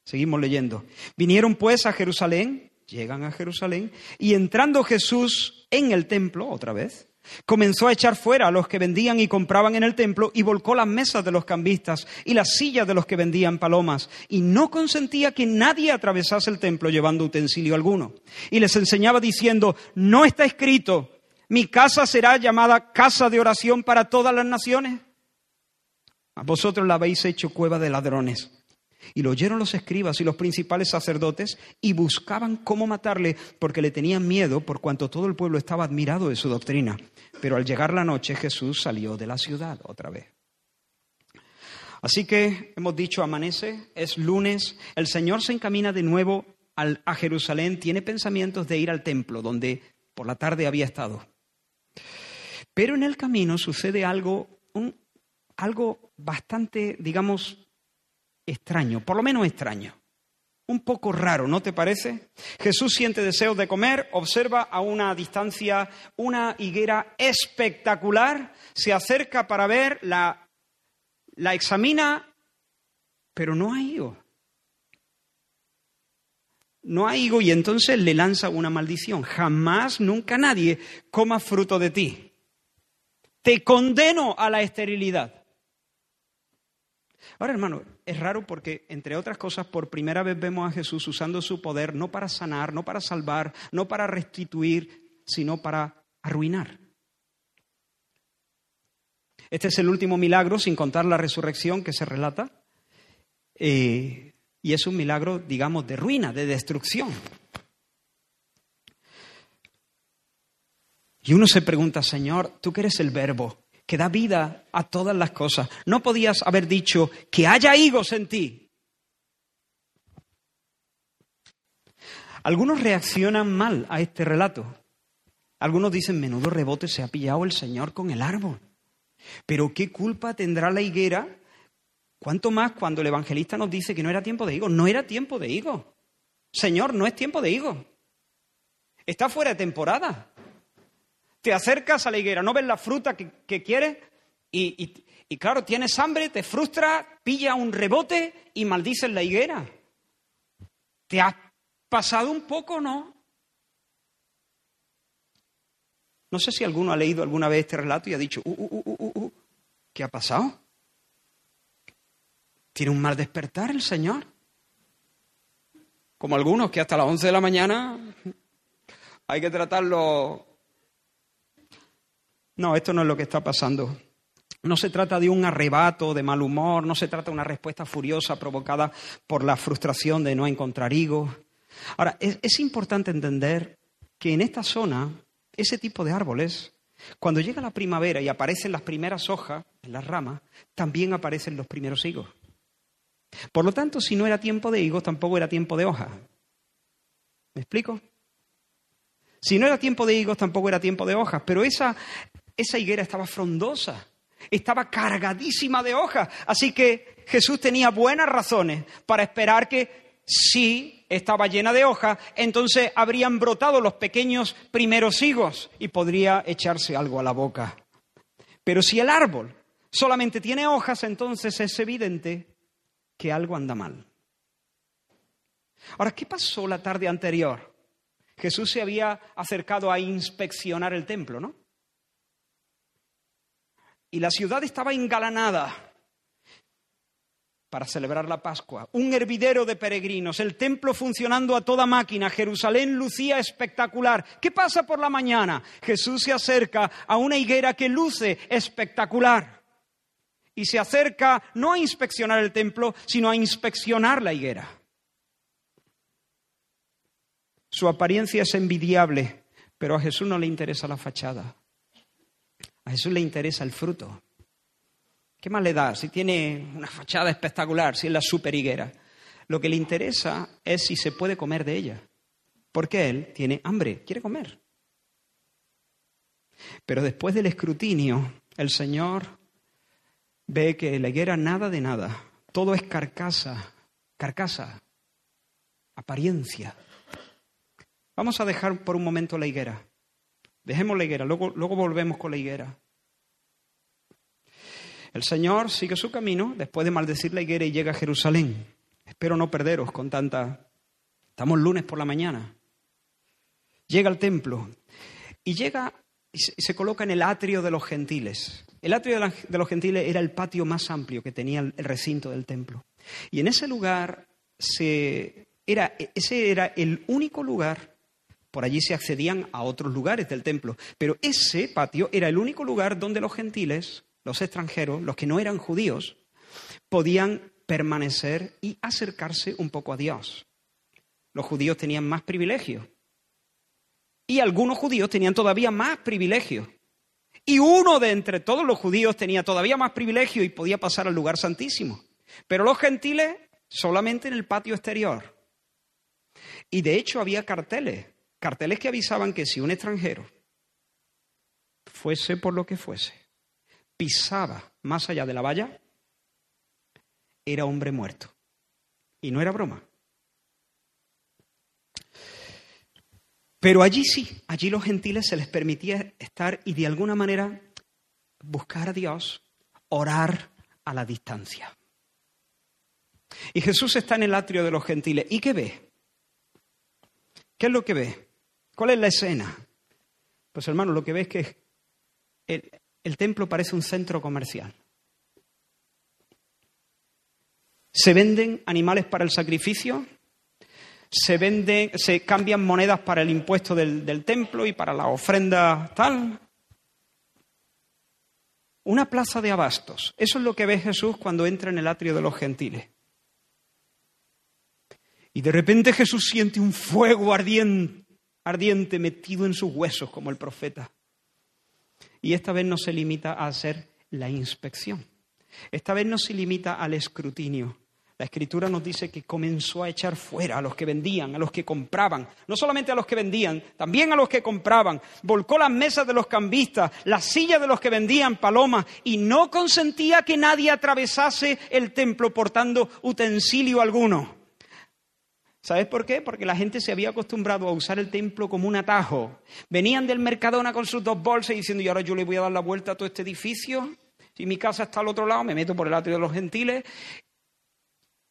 Seguimos leyendo. Vinieron pues a Jerusalén Llegan a Jerusalén y entrando Jesús en el templo, otra vez, comenzó a echar fuera a los que vendían y compraban en el templo y volcó las mesas de los cambistas y las sillas de los que vendían palomas y no consentía que nadie atravesase el templo llevando utensilio alguno. Y les enseñaba diciendo, no está escrito, mi casa será llamada casa de oración para todas las naciones. A vosotros la habéis hecho cueva de ladrones. Y lo oyeron los escribas y los principales sacerdotes y buscaban cómo matarle porque le tenían miedo por cuanto todo el pueblo estaba admirado de su doctrina. Pero al llegar la noche Jesús salió de la ciudad otra vez. Así que hemos dicho, amanece, es lunes, el Señor se encamina de nuevo a Jerusalén, tiene pensamientos de ir al templo donde por la tarde había estado. Pero en el camino sucede algo, algo bastante, digamos, extraño, por lo menos extraño. Un poco raro, ¿no te parece? Jesús siente deseos de comer, observa a una distancia una higuera espectacular, se acerca para ver, la, la examina, pero no hay higo. No hay higo y entonces le lanza una maldición. Jamás, nunca nadie coma fruto de ti. Te condeno a la esterilidad. Ahora, hermano, es raro porque, entre otras cosas, por primera vez vemos a Jesús usando su poder no para sanar, no para salvar, no para restituir, sino para arruinar. Este es el último milagro, sin contar la resurrección que se relata. Eh, y es un milagro, digamos, de ruina, de destrucción. Y uno se pregunta, Señor, tú que eres el verbo, que da vida a todas las cosas. No podías haber dicho que haya higos en ti. Algunos reaccionan mal a este relato. Algunos dicen, menudo rebote se ha pillado el Señor con el árbol. Pero ¿qué culpa tendrá la higuera? ¿Cuánto más cuando el evangelista nos dice que no era tiempo de higos? No era tiempo de higos. Señor, no es tiempo de higos. Está fuera de temporada te acercas a la higuera, no ves la fruta que, quieres y, claro, tienes hambre, te frustra, pilla un rebote y maldices la higuera. ¿Te has pasado un poco, no? No sé si alguno ha leído alguna vez este relato y ha dicho, uh, uh, uh, uh ¿qué ha pasado? ¿Tiene un mal despertar el Señor? Como algunos que hasta las 11 de la mañana hay que tratarlo no, esto no es lo que está pasando. No se trata de un arrebato de mal humor, no se trata de una respuesta furiosa provocada por la frustración de no encontrar higos. Ahora, es, importante entender que en esta zona, ese tipo de árboles, cuando llega la primavera y aparecen las primeras hojas en las ramas, también aparecen los primeros higos. Por lo tanto, si no era tiempo de higos, tampoco era tiempo de hojas. ¿Me explico? Si no era tiempo de higos, tampoco era tiempo de hojas. Pero esa, esa higuera estaba frondosa, estaba cargadísima de hojas. Así que Jesús tenía buenas razones para esperar que si estaba llena de hojas, entonces habrían brotado los pequeños primeros higos y podría echarse algo a la boca. Pero si el árbol solamente tiene hojas, entonces es evidente que algo anda mal. Ahora, ¿qué pasó la tarde anterior? Jesús se había acercado a inspeccionar el templo, ¿no? Y la ciudad estaba engalanada para celebrar la Pascua, un hervidero de peregrinos, el templo funcionando a toda máquina, Jerusalén lucía espectacular. ¿Qué pasa por la mañana? Jesús se acerca a una higuera que luce espectacular y se acerca no a inspeccionar el templo, sino a inspeccionar la higuera. Su apariencia es envidiable, Pero a Jesús no le interesa la fachada. A Jesús le interesa el fruto. ¿Qué más le da si tiene una fachada espectacular, si es la super higuera? Lo que le interesa es si se puede comer de ella. Porque él tiene hambre, quiere comer. Pero después del escrutinio, el Señor ve que la higuera nada de nada. Todo es carcasa, carcasa, apariencia. Vamos a dejar por un momento la higuera. Dejemos la higuera, luego, luego volvemos con la higuera. El Señor sigue su camino después de maldecir la higuera y llega a Jerusalén. Espero no perderos con tanta... Estamos lunes por la mañana. Llega al templo y llega y se coloca en el atrio de los gentiles. El atrio de los gentiles era el patio más amplio que tenía el recinto del templo. Y en ese lugar se, era, ese era el único lugar, por allí se accedían a otros lugares del templo, pero ese patio era el único lugar donde los gentiles los extranjeros, los que no eran judíos, podían permanecer y acercarse un poco a Dios. Los judíos tenían más privilegios. Y algunos judíos tenían todavía más privilegios. Y uno de entre todos los judíos tenía todavía más privilegio y podía pasar al lugar santísimo. Pero los gentiles solamente en el patio exterior. Y de hecho había carteles, carteles que avisaban que si un extranjero fuese por lo que fuese, pisaba más allá de la valla, era hombre muerto. Y no era broma. Pero allí sí, allí los gentiles se les permitía estar y de alguna manera buscar a Dios, orar a la distancia. Y Jesús está en el atrio de los gentiles. ¿Y qué ve? ¿Qué es lo que ve? ¿Cuál es la escena? Pues hermano, lo que ve es que el templo parece un centro comercial. Se venden animales para el sacrificio, se venden, se cambian monedas para el impuesto del, del templo y para la ofrenda tal. Una plaza de abastos. Eso es lo que ve Jesús cuando entra en el atrio de los gentiles. Y de repente Jesús siente un fuego ardiente, ardiente metido en sus huesos como el profeta. Y esta vez no se limita a hacer la inspección. Esta vez no se limita al escrutinio. La escritura nos dice que comenzó a echar fuera a los que vendían, a los que compraban, no solamente a los que vendían, también a los que compraban. Volcó las mesas de los cambistas, las sillas de los que vendían palomas y no consentía que nadie atravesase el templo portando utensilio alguno. ¿Sabes por qué? Porque la gente se había acostumbrado a usar el templo como un atajo. Venían del Mercadona con sus dos bolsas diciendo, y ahora yo le voy a dar la vuelta a todo este edificio. Si mi casa está al otro lado, me meto por el atrio de los gentiles.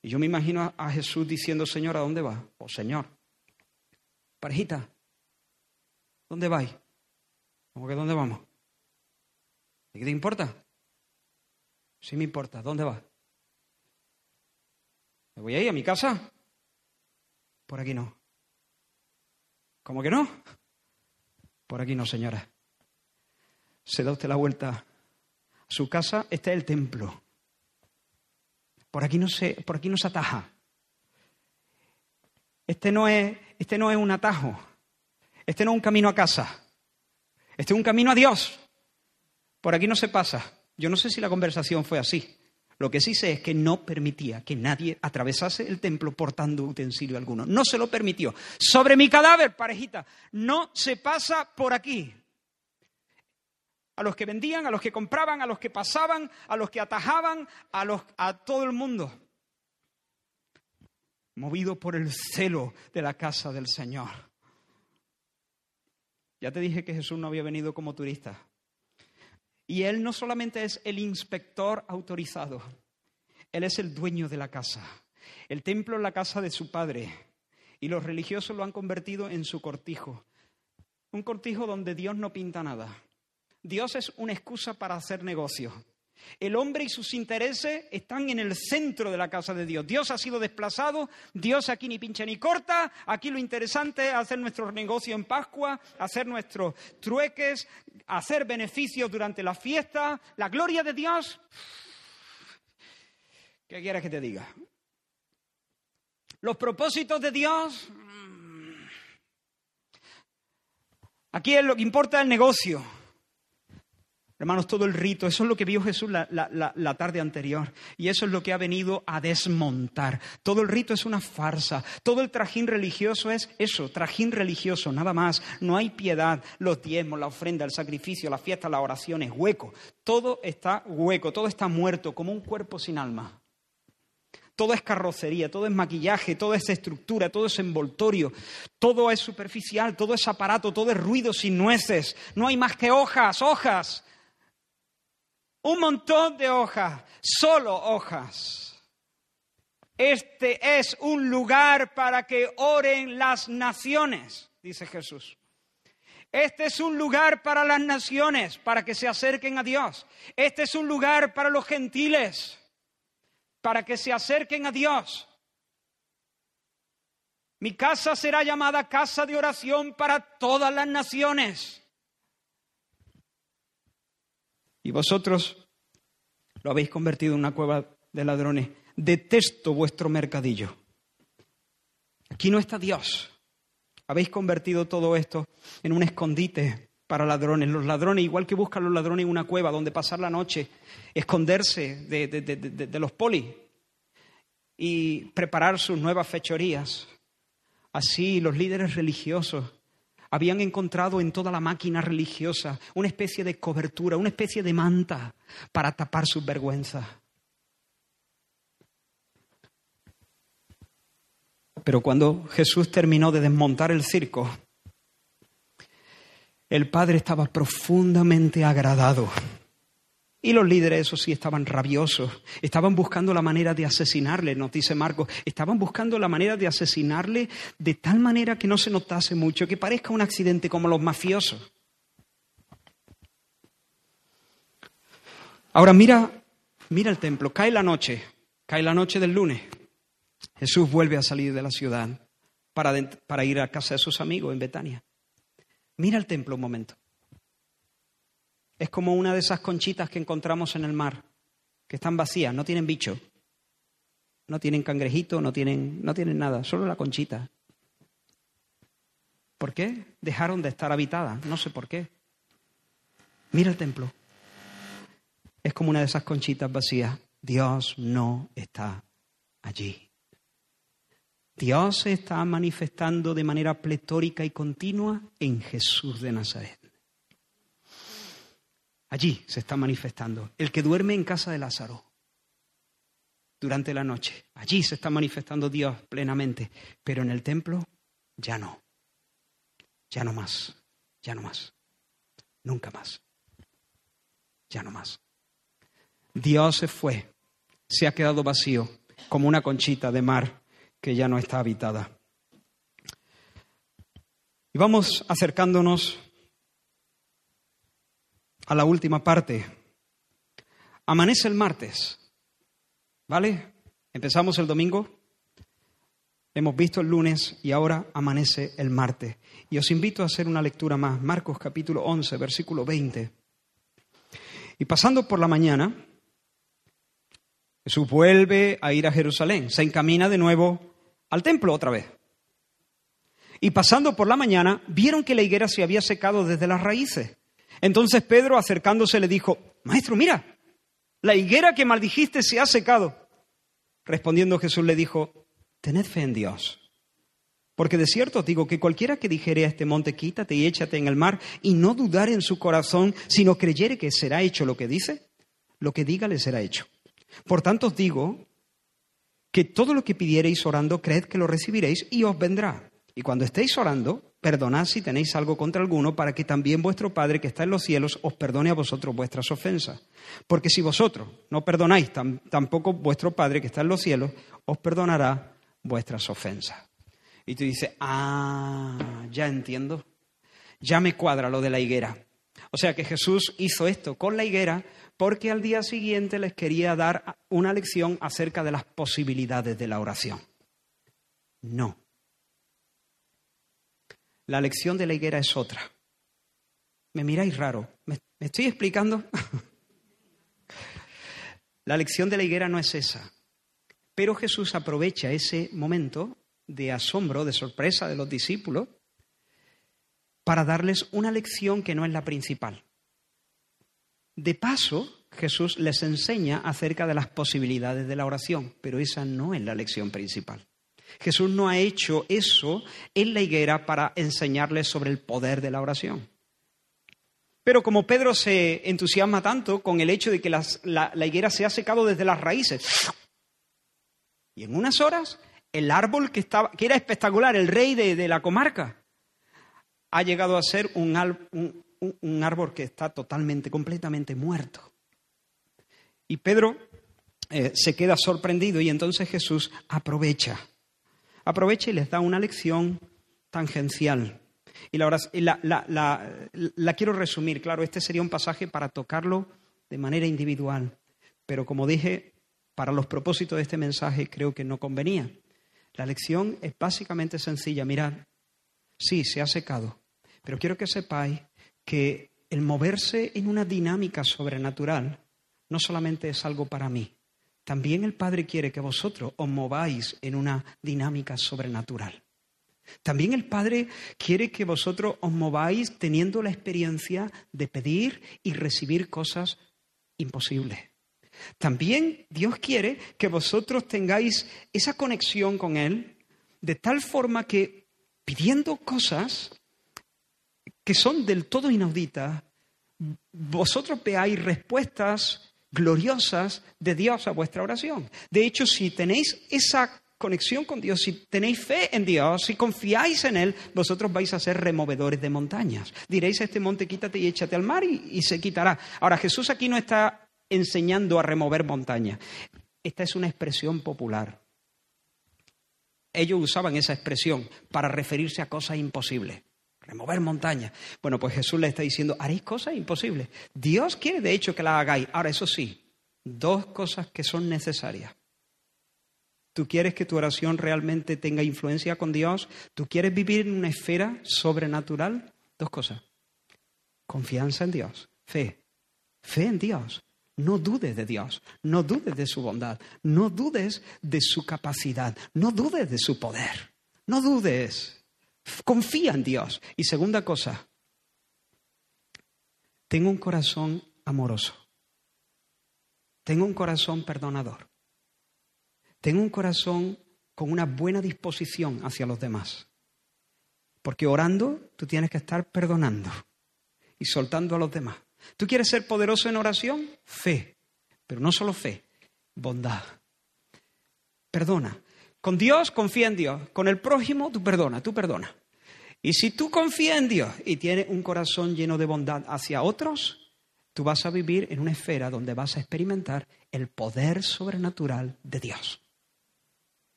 Y yo me imagino a Jesús diciendo, Señor, ¿a dónde vas? O oh, Señor, parejita, ¿dónde vais? ¿Cómo que dónde vamos? ¿Y qué te importa? Sí me importa, ¿dónde vas? Me voy a ir a mi casa. Por aquí no. ¿Cómo que no? Por aquí no, señora. Se da usted la vuelta a su casa, este es el templo. Por aquí no se, por aquí no se ataja. Este no, es, este no es un atajo. Este no es un camino a casa. Este es un camino a Dios. Por aquí no se pasa. Yo no sé si la conversación fue así. Lo que sí sé es que no permitía que nadie atravesase el templo portando utensilio alguno. No se lo permitió. Sobre mi cadáver, parejita, no se pasa por aquí. A los que vendían, a los que compraban, a los que pasaban, a los que atajaban, a, los, a todo el mundo. Movido por el celo de la casa del Señor. Ya te dije que Jesús no había venido como turista. Y él no solamente es el inspector autorizado, él es el dueño de la casa. El templo es la casa de su padre y los religiosos lo han convertido en su cortijo. Un cortijo donde Dios no pinta nada. Dios es una excusa para hacer negocio. El hombre y sus intereses están en el centro de la casa de Dios. Dios ha sido desplazado, Dios aquí ni pincha ni corta, aquí lo interesante es hacer nuestro negocio en Pascua, hacer nuestros trueques, hacer beneficios durante la fiesta. La gloria de Dios, ¿qué quieres que te diga? Los propósitos de Dios, Aquí es lo que importa el negocio. Hermanos, todo el rito, eso es lo que vio Jesús la, la, tarde anterior. Y eso es lo que ha venido a desmontar. Todo el rito es una farsa. Todo el trajín religioso es eso, trajín religioso, nada más. No hay piedad. Los diezmos, la ofrenda, el sacrificio, la fiesta, la oración es hueco. Todo está hueco, todo está muerto, como un cuerpo sin alma. Todo es carrocería, todo es maquillaje, todo es estructura, todo es envoltorio, todo es superficial, todo es aparato, todo es ruido sin nueces. No hay más que hojas, hojas un montón de hojas, solo hojas. Este es un lugar para que oren las naciones, dice Jesús. Este es un lugar para las naciones, para que se acerquen a Dios. Este es un lugar para los gentiles, para que se acerquen a Dios. Mi casa será llamada casa de oración para todas las naciones. Y vosotros lo habéis convertido en una cueva de ladrones. Detesto vuestro mercadillo. Aquí no está Dios. Habéis convertido todo esto en un escondite para ladrones. Los ladrones, igual que buscan los ladrones en una cueva donde pasar la noche, esconderse de, de los polis y preparar sus nuevas fechorías. Así los líderes religiosos habían encontrado en toda la máquina religiosa una especie de cobertura, una especie de manta para tapar sus vergüenzas. Pero cuando Jesús terminó de desmontar el circo, el Padre estaba profundamente agradado y los líderes, eso sí, estaban rabiosos, estaban buscando la manera de asesinarle, nos dice Marcos, estaban buscando la manera de asesinarle de tal manera que no se notase mucho, que parezca un accidente como los mafiosos. Ahora mira, mira el templo, cae la noche, cae la noche del lunes. Jesús vuelve a salir de la ciudad para, para ir a casa de sus amigos en Betania. Mira el templo un momento. Es como una de esas conchitas que encontramos en el mar, que están vacías, no tienen bicho, no tienen cangrejito, no tienen, no tienen nada, solo la conchita. ¿Por qué? Dejaron de estar habitadas, no sé por qué. Mira el templo. Es como una de esas conchitas vacías. Dios no está allí. Dios se está manifestando de manera pletórica y continua en Jesús de Nazaret. Allí se está manifestando. El que duerme en casa de Lázaro durante la noche. Allí se está manifestando Dios plenamente. Pero en el templo ya no. Ya no más. Ya no más. Nunca más. Ya no más. Dios se fue. Se ha quedado vacío como una conchita de mar que ya no está habitada. Y vamos acercándonos a la última parte. Amanece el martes, ¿vale? Empezamos el domingo, hemos visto el lunes y ahora amanece el martes. Y os invito a hacer una lectura más, Marcos capítulo 11, versículo 20. Y pasando por la mañana, Jesús vuelve a ir a Jerusalén, se encamina de nuevo al templo otra vez. Y pasando por la mañana, vieron que la higuera se había secado desde las raíces. Entonces Pedro, acercándose, le dijo, Maestro, mira, la higuera que maldijiste se ha secado. Respondiendo Jesús le dijo, Tened fe en Dios. Porque de cierto os digo que cualquiera que dijere a este monte, quítate y échate en el mar, y no dudare en su corazón, sino creyere que será hecho lo que dice, lo que diga le será hecho. Por tanto os digo que todo lo que pidiereis orando, creed que lo recibiréis y os vendrá. Y cuando estéis orando, perdonad si tenéis algo contra alguno, para que también vuestro Padre que está en los cielos os perdone a vosotros vuestras ofensas. Porque si vosotros no perdonáis, tampoco vuestro Padre que está en los cielos os perdonará vuestras ofensas. Y tú dices, ah, ya entiendo, ya me cuadra lo de la higuera. O sea que Jesús hizo esto con la higuera porque al día siguiente les quería dar una lección acerca de las posibilidades de la oración. No, la lección de la higuera es otra. Me miráis raro. ¿Me, estoy explicando? la lección de la higuera no es esa. Pero Jesús aprovecha ese momento de asombro, de sorpresa de los discípulos, para darles una lección que no es la principal. De paso, Jesús les enseña acerca de las posibilidades de la oración, pero esa no es la lección principal. Jesús no ha hecho eso en la higuera para enseñarles sobre el poder de la oración. Pero como Pedro se entusiasma tanto con el hecho de que la, higuera se ha secado desde las raíces, y en unas horas el árbol que, estaba, que era espectacular, el rey de, la comarca, ha llegado a ser un, un árbol que está totalmente, completamente muerto. Y Pedro eh, se queda sorprendido y entonces Jesús aprovecha, aprovecha y les da una lección tangencial. Y, la, la, quiero resumir, claro, este sería un pasaje para tocarlo de manera individual, pero como dije, para los propósitos de este mensaje creo que no convenía. La lección es básicamente sencilla, mirad, sí, se ha secado, pero quiero que sepáis que el moverse en una dinámica sobrenatural no solamente es algo para mí, también el Padre quiere que vosotros os mováis en una dinámica sobrenatural. También el Padre quiere que vosotros os mováis teniendo la experiencia de pedir y recibir cosas imposibles. También Dios quiere que vosotros tengáis esa conexión con Él de tal forma que pidiendo cosas que son del todo inauditas, vosotros veáis respuestas gloriosas de Dios a vuestra oración. De hecho, si tenéis esa conexión con Dios, si tenéis fe en Dios, si confiáis en Él, vosotros vais a ser removedores de montañas. Diréis a este monte, quítate y échate al mar y, y se quitará. Ahora, Jesús aquí no está enseñando a remover montañas. Esta es una expresión popular. Ellos usaban esa expresión para referirse a cosas imposibles. Remover montañas. Bueno, pues Jesús le está diciendo, haréis cosas imposibles. Dios quiere de hecho que las hagáis. Ahora, eso sí, dos cosas que son necesarias. ¿Tú quieres que tu oración realmente tenga influencia con Dios? ¿Tú quieres vivir en una esfera sobrenatural? Dos cosas. Confianza en Dios, fe. Fe en Dios. No dudes de Dios, no dudes de su bondad, no dudes de su capacidad, no dudes de su poder, no dudes. Confía en Dios. Y segunda cosa, tengo un corazón amoroso, tengo un corazón perdonador. Tengo un corazón con una buena disposición hacia los demás. Porque orando tú tienes que estar perdonando y soltando a los demás. ¿Tú quieres ser poderoso en oración? Fe. Pero no solo fe, bondad. Perdona. Con Dios confía en Dios. Con el prójimo tú perdona, tú perdona. Y si tú confías en Dios y tienes un corazón lleno de bondad hacia otros, tú vas a vivir en una esfera donde vas a experimentar el poder sobrenatural de Dios.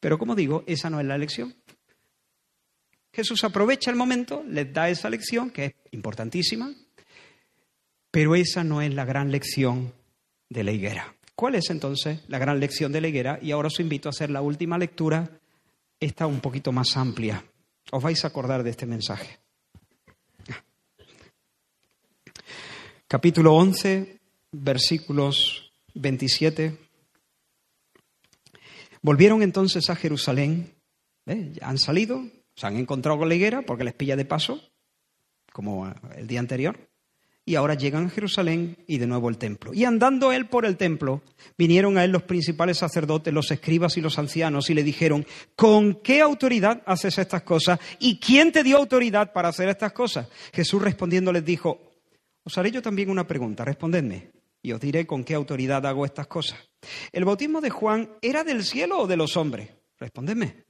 Pero como digo, esa no es la lección. Jesús aprovecha el momento, les da esa lección, que es importantísima, pero esa no es la gran lección de la higuera. ¿Cuál es entonces la gran lección de la higuera? Y ahora os invito a hacer la última lectura, esta un poquito más amplia. Os vais a acordar de este mensaje. Capítulo 11, versículos 27 Volvieron entonces a Jerusalén, han salido, se han encontrado con la higuera porque les pilla de paso, como el día anterior, y ahora llegan a Jerusalén y de nuevo el templo. Y andando él por el templo, vinieron a él los principales sacerdotes, los escribas y los ancianos, y le dijeron, ¿con qué autoridad haces estas cosas? ¿Y quién te dio autoridad para hacer estas cosas? Jesús respondiendo les dijo, os haré yo también una pregunta, respondedme y os diré con qué autoridad hago estas cosas. ¿El bautismo de Juan era del cielo o de los hombres? Respondedme.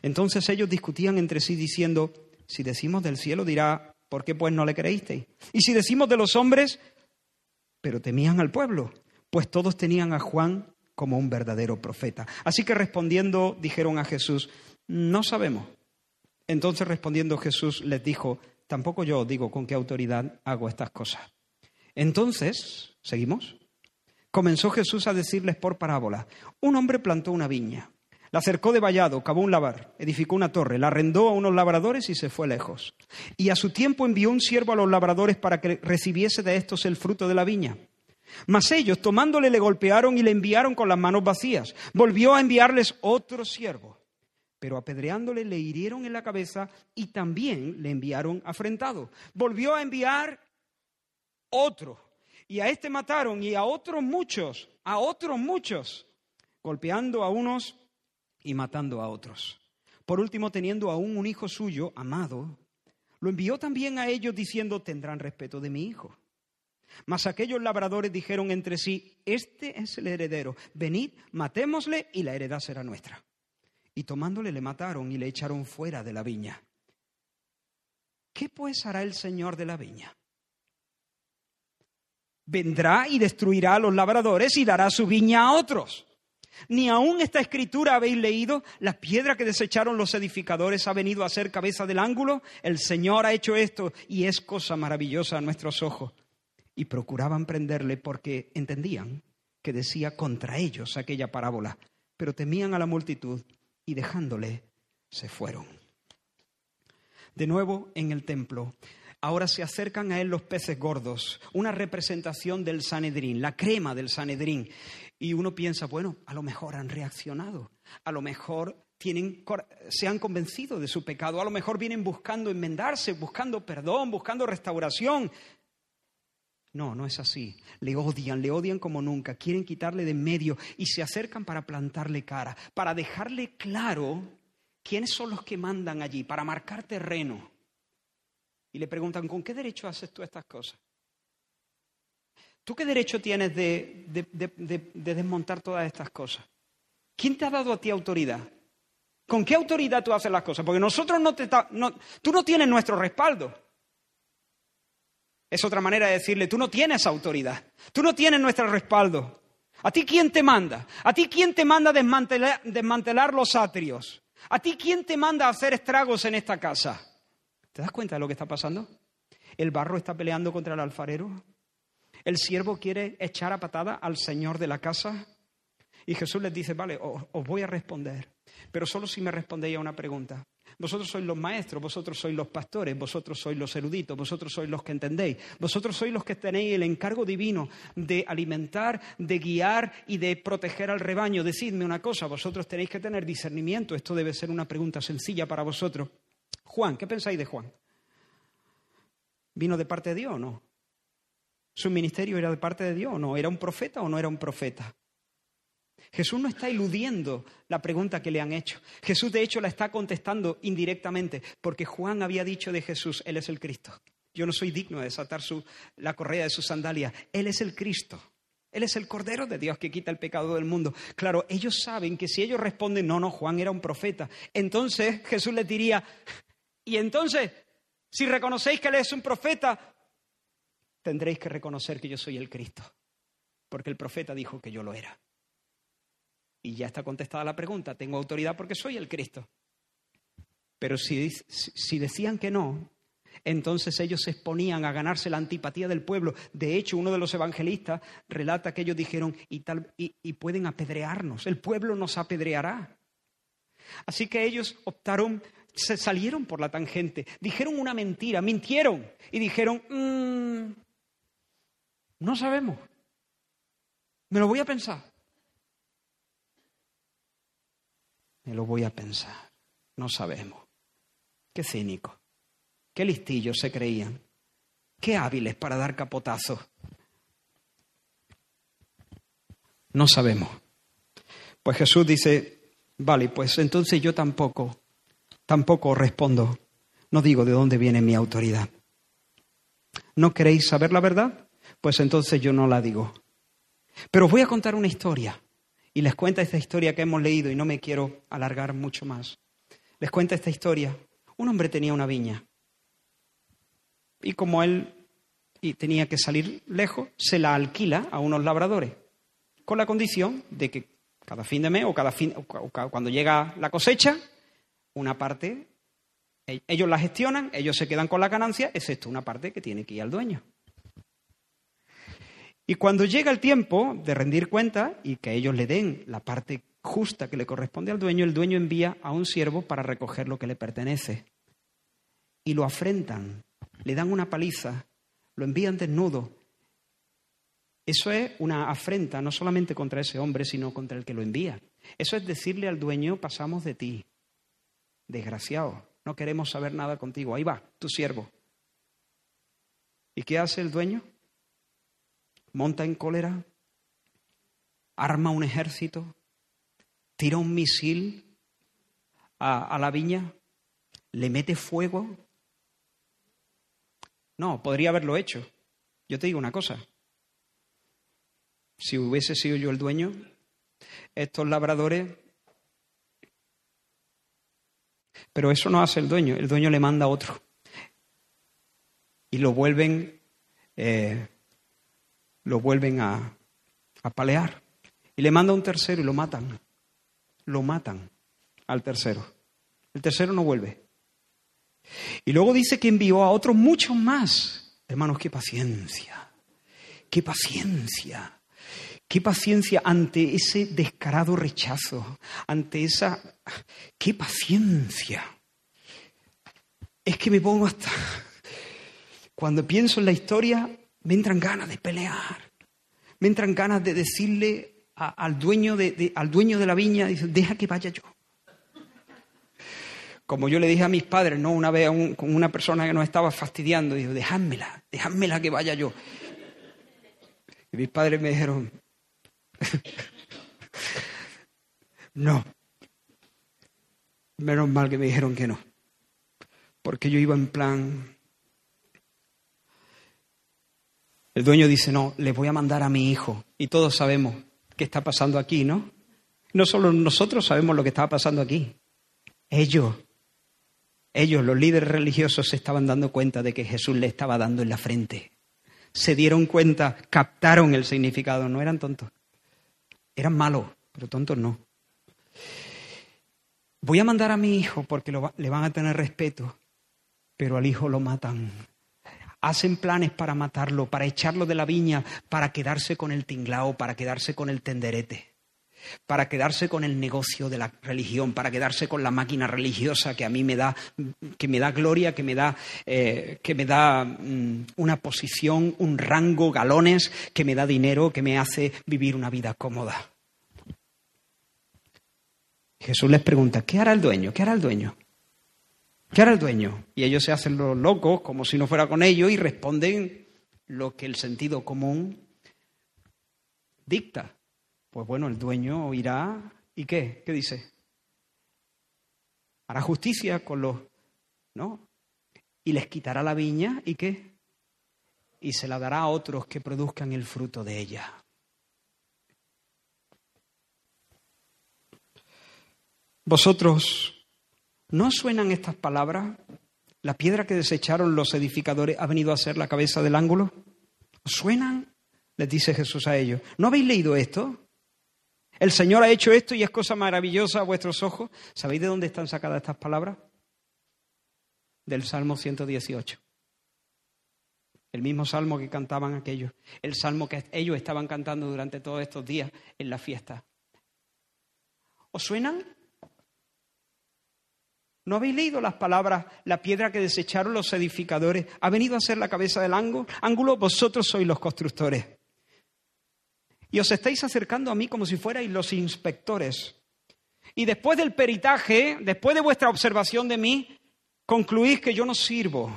Entonces ellos discutían entre sí diciendo, si decimos del cielo dirá, ¿por qué pues no le creísteis? Y si decimos de los hombres, pero temían al pueblo, pues todos tenían a Juan como un verdadero profeta. Así que respondiendo dijeron a Jesús, no sabemos. Entonces respondiendo Jesús les dijo, tampoco yo digo con qué autoridad hago estas cosas. Entonces, ¿seguimos? Comenzó Jesús a decirles por parábola, un hombre plantó una viña, la cercó de vallado, cavó un lavar, edificó una torre, la arrendó a unos labradores y se fue lejos. Y a su tiempo envió un siervo a los labradores para que recibiese de estos el fruto de la viña. Mas ellos, tomándole, le golpearon y le enviaron con las manos vacías. Volvió a enviarles otro siervo pero apedreándole le hirieron en la cabeza y también le enviaron afrentado. Volvió a enviar otro. Y a este mataron y a otros muchos, a otros muchos, golpeando a unos y matando a otros. Por último, teniendo aún un hijo suyo, amado, lo envió también a ellos diciendo, tendrán respeto de mi hijo. Mas aquellos labradores dijeron entre sí, este es el heredero, venid, matémosle y la heredad será nuestra. Y tomándole le mataron y le echaron fuera de la viña. ¿Qué pues hará el Señor de la viña? Vendrá y destruirá a los labradores y dará su viña a otros. Ni aún esta escritura habéis leído, la piedra que desecharon los edificadores ha venido a ser cabeza del ángulo, el Señor ha hecho esto y es cosa maravillosa a nuestros ojos. Y procuraban prenderle porque entendían que decía contra ellos aquella parábola, pero temían a la multitud y dejándole se fueron. De nuevo en el templo, ahora se acercan a él los peces gordos, una representación del Sanedrín, la crema del Sanedrín. Y uno piensa, bueno, a lo mejor han reaccionado, a lo mejor tienen, se han convencido de su pecado, a lo mejor vienen buscando enmendarse, buscando perdón, buscando restauración. No, no es así. Le odian, le odian como nunca, quieren quitarle de medio y se acercan para plantarle cara, para dejarle claro quiénes son los que mandan allí, para marcar terreno. Y le preguntan, ¿con qué derecho haces tú estas cosas? ¿Tú qué derecho tienes de, desmontar todas estas cosas? ¿Quién te ha dado a ti autoridad? ¿Con qué autoridad tú haces las cosas? Porque nosotros no te... No, tú no tienes nuestro respaldo. Es otra manera de decirle, tú no tienes autoridad, tú no tienes nuestro respaldo. ¿A ti quién te manda? ¿A ti quién te manda desmantelar, desmantelar los atrios? ¿A ti quién te manda a hacer estragos en esta casa? ¿Te das cuenta de lo que está pasando? El barro está peleando contra el alfarero. El siervo quiere echar a patada al señor de la casa. Y Jesús les dice, vale, os, voy a responder, pero solo si me respondéis a una pregunta. Vosotros sois los maestros, vosotros sois los pastores, vosotros sois los eruditos, vosotros sois los que entendéis, vosotros sois los que tenéis el encargo divino de alimentar, de guiar y de proteger al rebaño. Decidme una cosa, vosotros tenéis que tener discernimiento. Esto debe ser una pregunta sencilla para vosotros. Juan, ¿qué pensáis de Juan? ¿Vino de parte de Dios o no? ¿Su ministerio era de parte de Dios o no? ¿Era un profeta o no era un profeta? Jesús no está eludiendo la pregunta que le han hecho. Jesús de hecho la está contestando indirectamente, porque Juan había dicho de Jesús, Él es el Cristo. Yo no soy digno de desatar la correa de sus sandalias. Él es el Cristo. Él es el Cordero de Dios que quita el pecado del mundo. Claro, ellos saben que si ellos responden, no, no, Juan era un profeta, entonces Jesús les diría, y entonces, si reconocéis que Él es un profeta, tendréis que reconocer que yo soy el Cristo, porque el profeta dijo que yo lo era. Y ya está contestada la pregunta, tengo autoridad porque soy el Cristo. Pero si, si decían que no, entonces ellos se exponían a ganarse la antipatía del pueblo. De hecho, uno de los evangelistas relata que ellos dijeron, y, tal, y pueden apedrearnos, el pueblo nos apedreará. Así que ellos optaron se salieron por la tangente, dijeron una mentira, mintieron y dijeron, mm, no sabemos, me lo voy a pensar. Me lo voy a pensar, no sabemos. Qué cínico, qué listillos se creían, qué hábiles para dar capotazos. No sabemos. Pues Jesús dice, vale, pues entonces yo tampoco Tampoco respondo, no digo de dónde viene mi autoridad. ¿No queréis saber la verdad? Pues entonces yo no la digo. Pero voy a contar una historia. Y les cuenta esta historia que hemos leído y no me quiero alargar mucho más. Les cuenta esta historia. Un hombre tenía una viña. Y como él tenía que salir lejos, se la alquila a unos labradores. Con la condición de que cada fin de mes o cada fin, cuando llega la cosecha, una parte, e-, ellos la gestionan, ellos se quedan con la ganancia, excepto una parte que tiene que ir al dueño. Y cuando llega el tiempo de rendir cuenta y que ellos le den la parte justa que le corresponde al dueño, el dueño envía a un siervo para recoger lo que le pertenece. Y lo afrentan, le dan una paliza, lo envían desnudo. Eso es una afrenta no solamente contra ese hombre, sino contra el que lo envía. Eso es decirle al dueño, pasamos de ti. desgraciado, no queremos saber nada contigo. Ahí va, tu siervo. ¿Y qué hace el dueño? Monta en cólera, arma un ejército, tira un misil a, la viña, le mete fuego. No, podría haberlo hecho. Yo te digo una cosa. Si hubiese sido yo el dueño, estos labradores... Pero eso no hace el dueño, el dueño le manda a otro. Y lo vuelven, eh, lo vuelven a, a palear. Y le manda a un tercero y lo matan. Lo matan al tercero. El tercero no vuelve. Y luego dice que envió a otros muchos más. Hermanos, qué paciencia. Qué paciencia. Qué paciencia ante ese descarado rechazo, ante esa... ¡Qué paciencia! Es que me pongo hasta... Cuando pienso en la historia, me entran ganas de pelear, me entran ganas de decirle al, dueño de, al dueño de la viña, dice, deja que vaya yo. Como yo le dije a mis padres, no una vez con una persona que nos estaba fastidiando, dijo, dejádmela, dejádmela que vaya yo. Y mis padres me dijeron, no. Menos mal que me dijeron que no. Porque yo iba en plan... El dueño dice, no, le voy a mandar a mi hijo. Y todos sabemos qué está pasando aquí, ¿no? No solo nosotros sabemos lo que estaba pasando aquí. Ellos, ellos, los líderes religiosos, se estaban dando cuenta de que Jesús le estaba dando en la frente. Se dieron cuenta, captaron el significado, no eran tontos. Eran malos, pero tontos no. Voy a mandar a mi hijo porque le van a tener respeto, pero al hijo lo matan. Hacen planes para matarlo, para echarlo de la viña, para quedarse con el tinglao, para quedarse con el tenderete, para quedarse con el negocio de la religión, para quedarse con la máquina religiosa que a mí me da, que me da gloria, que me da, eh, que me da mm, una posición, un rango, galones, que me da dinero, que me hace vivir una vida cómoda. Jesús les pregunta, ¿qué hará el dueño? ¿Qué hará el dueño? ¿Qué hará el dueño? Y ellos se hacen los locos, como si no fuera con ellos, y responden lo que el sentido común dicta. Pues bueno, el dueño irá y qué? ¿Qué dice? Hará justicia con los, ¿no? Y les quitará la viña y qué? Y se la dará a otros que produzcan el fruto de ella. Vosotros, ¿no suenan estas palabras? La piedra que desecharon los edificadores ha venido a ser la cabeza del ángulo. ¿Suenan? Les dice Jesús a ellos. ¿No habéis leído esto? El Señor ha hecho esto y es cosa maravillosa a vuestros ojos. ¿Sabéis de dónde están sacadas estas palabras? Del Salmo 118. El mismo salmo que cantaban aquellos. El salmo que ellos estaban cantando durante todos estos días en la fiesta. ¿Os suenan? ¿No habéis leído las palabras, la piedra que desecharon los edificadores ha venido a ser la cabeza del ángulo? Vosotros sois los constructores. Y os estáis acercando a mí como si fuerais los inspectores. Y después del peritaje, después de vuestra observación de mí, concluís que yo no sirvo,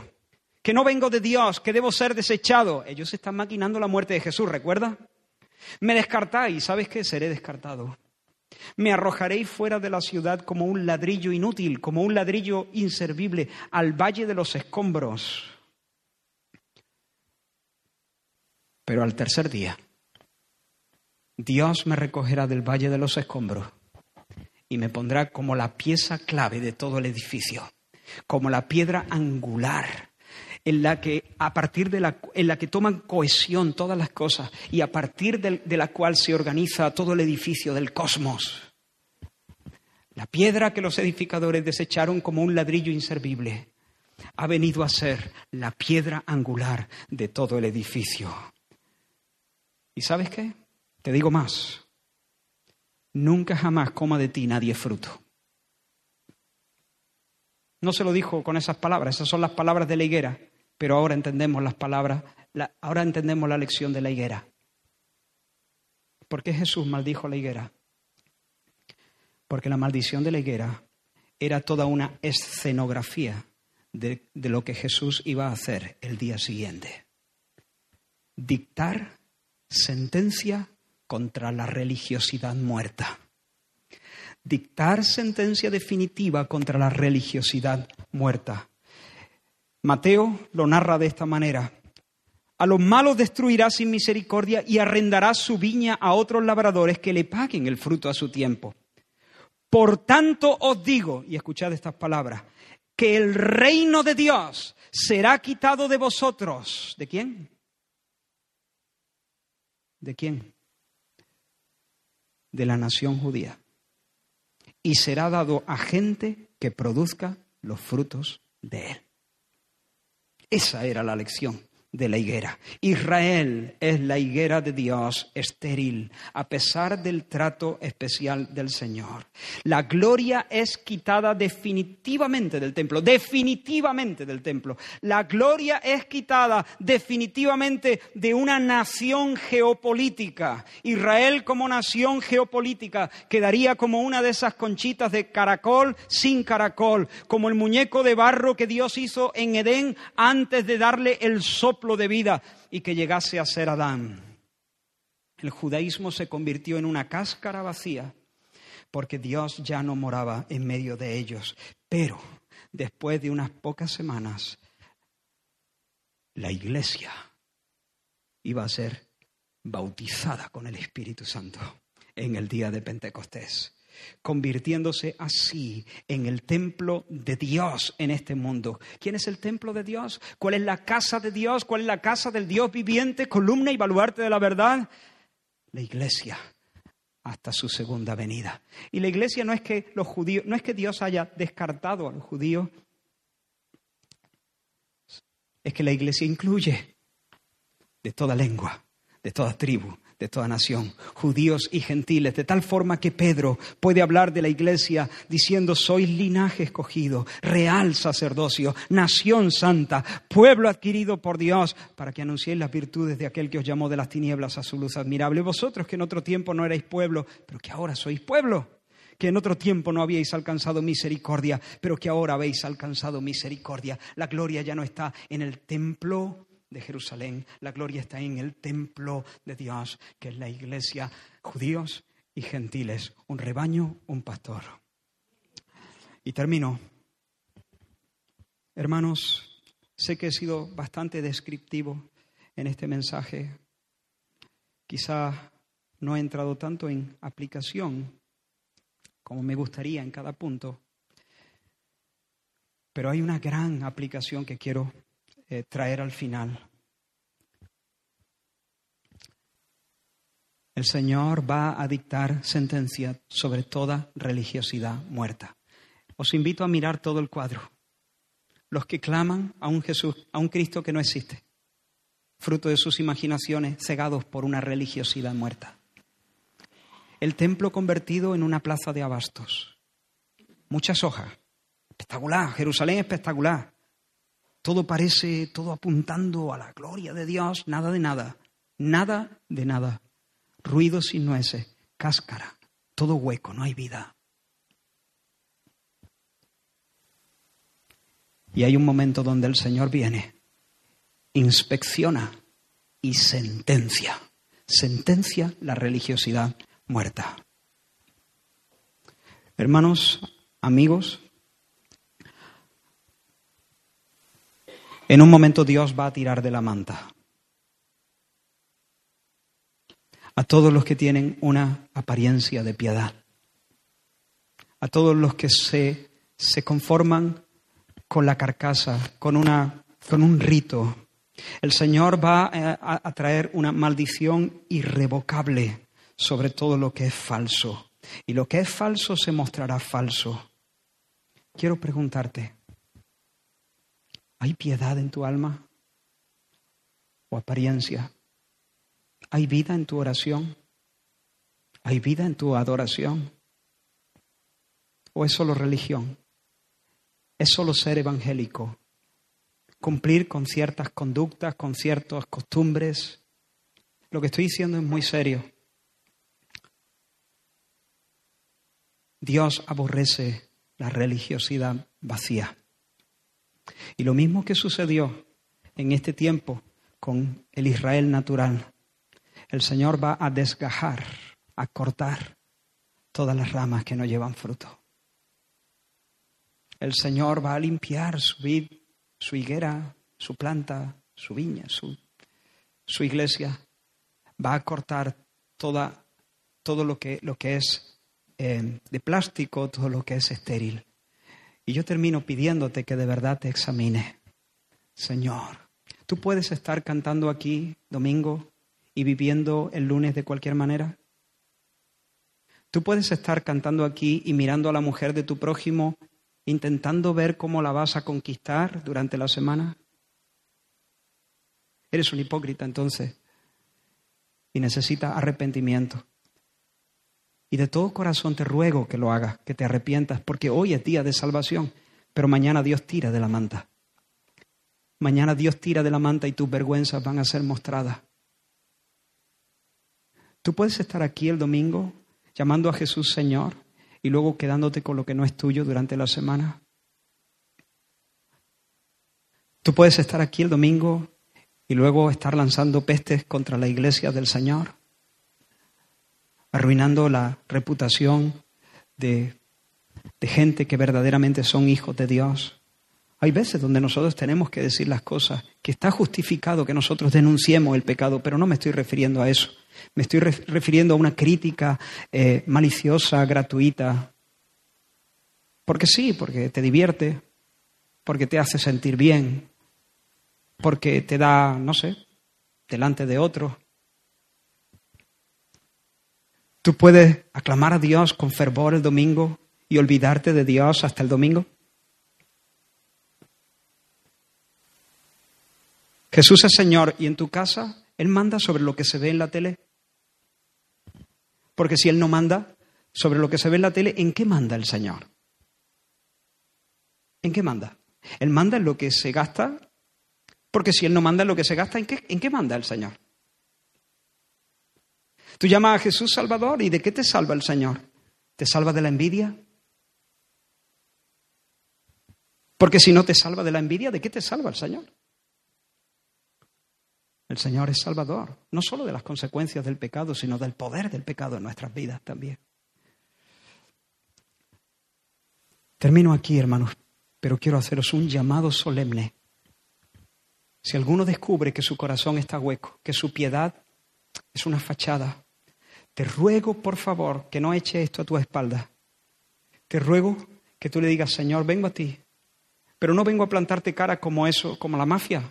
que no vengo de Dios, que debo ser desechado. Ellos están maquinando la muerte de Jesús, ¿recuerda? Me descartáis, ¿sabes qué? Seré descartado. Me arrojaréis fuera de la ciudad como un ladrillo inútil, como un ladrillo inservible, al valle de los escombros. Pero al tercer día, Dios me recogerá del valle de los escombros y me pondrá como la pieza clave de todo el edificio, como la piedra angular en la que a partir de la, en la que toman cohesión todas las cosas y a partir de, de la cual se organiza todo el edificio del cosmos. La piedra que los edificadores desecharon como un ladrillo inservible ha venido a ser la piedra angular de todo el edificio. ¿Y sabes qué? Te digo más. Nunca jamás coma de ti nadie fruto. No se lo dijo con esas palabras, esas son las palabras de la higuera. Pero ahora entendemos las palabras, ahora entendemos la lección de la higuera. ¿Por qué Jesús maldijo la higuera? Porque la maldición de la higuera era toda una escenografía de, de lo que Jesús iba a hacer el día siguiente. Dictar sentencia contra la religiosidad muerta. Dictar sentencia definitiva contra la religiosidad muerta. Mateo lo narra de esta manera. A los malos destruirá sin misericordia y arrendará su viña a otros labradores que le paguen el fruto a su tiempo. Por tanto os digo, y escuchad estas palabras, que el reino de Dios será quitado de vosotros. ¿De quién? ¿De quién? De la nación judía. Y será dado a gente que produzca los frutos de él. Esa era la lección de la higuera. Israel es la higuera de Dios estéril, a pesar del trato especial del Señor. La gloria es quitada definitivamente del templo, definitivamente del templo. La gloria es quitada definitivamente de una nación geopolítica. Israel como nación geopolítica quedaría como una de esas conchitas de caracol sin caracol, como el muñeco de barro que Dios hizo en Edén antes de darle el soplo de vida y que llegase a ser Adán. El judaísmo se convirtió en una cáscara vacía porque Dios ya no moraba en medio de ellos. Pero después de unas pocas semanas, la iglesia iba a ser bautizada con el Espíritu Santo en el día de Pentecostés convirtiéndose así en el templo de Dios en este mundo. ¿Quién es el templo de Dios? ¿Cuál es la casa de Dios? ¿Cuál es la casa del Dios viviente, columna y baluarte de la verdad? La iglesia hasta su segunda venida. Y la iglesia no es que los judíos, no es que Dios haya descartado a los judíos, es que la iglesia incluye de toda lengua, de toda tribu, de toda nación, judíos y gentiles, de tal forma que Pedro puede hablar de la iglesia diciendo, sois linaje escogido, real sacerdocio, nación santa, pueblo adquirido por Dios, para que anunciéis las virtudes de aquel que os llamó de las tinieblas a su luz admirable. Vosotros que en otro tiempo no erais pueblo, pero que ahora sois pueblo que en otro tiempo no habíais alcanzado misericordia, pero que ahora habéis alcanzado misericordia. La gloria ya no está en el templo de Jerusalén. La gloria está en el templo de Dios, que es la iglesia, judíos y gentiles, un rebaño, un pastor. Y termino. Hermanos, sé que he sido bastante descriptivo en este mensaje. Quizá no he entrado tanto en aplicación como me gustaría en cada punto, pero hay una gran aplicación que quiero eh, traer al final. El Señor va a dictar sentencia sobre toda religiosidad muerta. Os invito a mirar todo el cuadro. Los que claman a un Jesús, a un Cristo que no existe, fruto de sus imaginaciones cegados por una religiosidad muerta. El templo convertido en una plaza de abastos. Muchas hojas. Espectacular. Jerusalén espectacular. Todo parece, todo apuntando a la gloria de Dios, nada de nada, nada de nada. Ruido sin nueces, cáscara, todo hueco, no hay vida. Y hay un momento donde el Señor viene, inspecciona y sentencia. Sentencia la religiosidad muerta. Hermanos, amigos, En un momento Dios va a tirar de la manta a todos los que tienen una apariencia de piedad, a todos los que se, se conforman con la carcasa, con, una, con un rito. El Señor va a, a traer una maldición irrevocable sobre todo lo que es falso. Y lo que es falso se mostrará falso. Quiero preguntarte, ¿Hay piedad en tu alma? ¿O apariencia? ¿Hay vida en tu oración? ¿Hay vida en tu adoración? ¿O es solo religión? ¿Es solo ser evangélico? ¿Cumplir con ciertas conductas, con ciertas costumbres? Lo que estoy diciendo es muy serio. Dios aborrece la religiosidad vacía. Y lo mismo que sucedió en este tiempo con el Israel natural, el Señor va a desgajar, a cortar todas las ramas que no llevan fruto. El Señor va a limpiar su vid, su higuera, su planta, su viña, su, iglesia. Va a cortar toda, todo lo que, lo que es eh, de plástico, todo lo que es estéril. Y yo termino pidiéndote que de verdad te examine. Señor, tú puedes estar cantando aquí domingo y viviendo el lunes de cualquier manera. Tú puedes estar cantando aquí y mirando a la mujer de tu prójimo, intentando ver cómo la vas a conquistar durante la semana. Eres un hipócrita entonces y necesitas arrepentimiento. Y de todo corazón te ruego que lo hagas, que te arrepientas, porque hoy es día de salvación, pero mañana Dios tira de la manta. Mañana Dios tira de la manta y tus vergüenzas van a ser mostradas. Tú puedes estar aquí el domingo llamando a Jesús Señor y luego quedándote con lo que no es tuyo durante la semana. Tú puedes estar aquí el domingo y luego estar lanzando pestes contra la iglesia del Señor arruinando la reputación de, gente que verdaderamente son hijos de Dios. Hay veces donde nosotros tenemos que decir las cosas, que está justificado que nosotros denunciemos el pecado, pero no me estoy refiriendo a eso. Me estoy refiriendo a una crítica eh, maliciosa, gratuita. Porque sí, porque te divierte, porque te hace sentir bien, porque te da, no sé, delante de otros, ¿Tú puedes aclamar a Dios con fervor el domingo y olvidarte de Dios hasta el domingo? Jesús es Señor y en tu casa Él manda sobre lo que se ve en la tele. Porque si Él no manda sobre lo que se ve en la tele, ¿en qué manda el Señor? ¿En qué manda? Él manda en lo que se gasta. Porque si Él no manda en lo que se gasta, ¿en qué, en qué manda el Señor? Tú llamas a Jesús Salvador y ¿de qué te salva el Señor? ¿Te salva de la envidia? Porque si no te salva de la envidia, ¿de qué te salva el Señor? El Señor es Salvador, no solo de las consecuencias del pecado, sino del poder del pecado en nuestras vidas también. Termino aquí, hermanos, pero quiero haceros un llamado solemne. Si alguno descubre que su corazón está hueco, que su piedad es una fachada, te ruego, por favor, que no eche esto a tu espalda. Te ruego que tú le digas, Señor, vengo a ti, pero no vengo a plantarte cara como eso, como la mafia.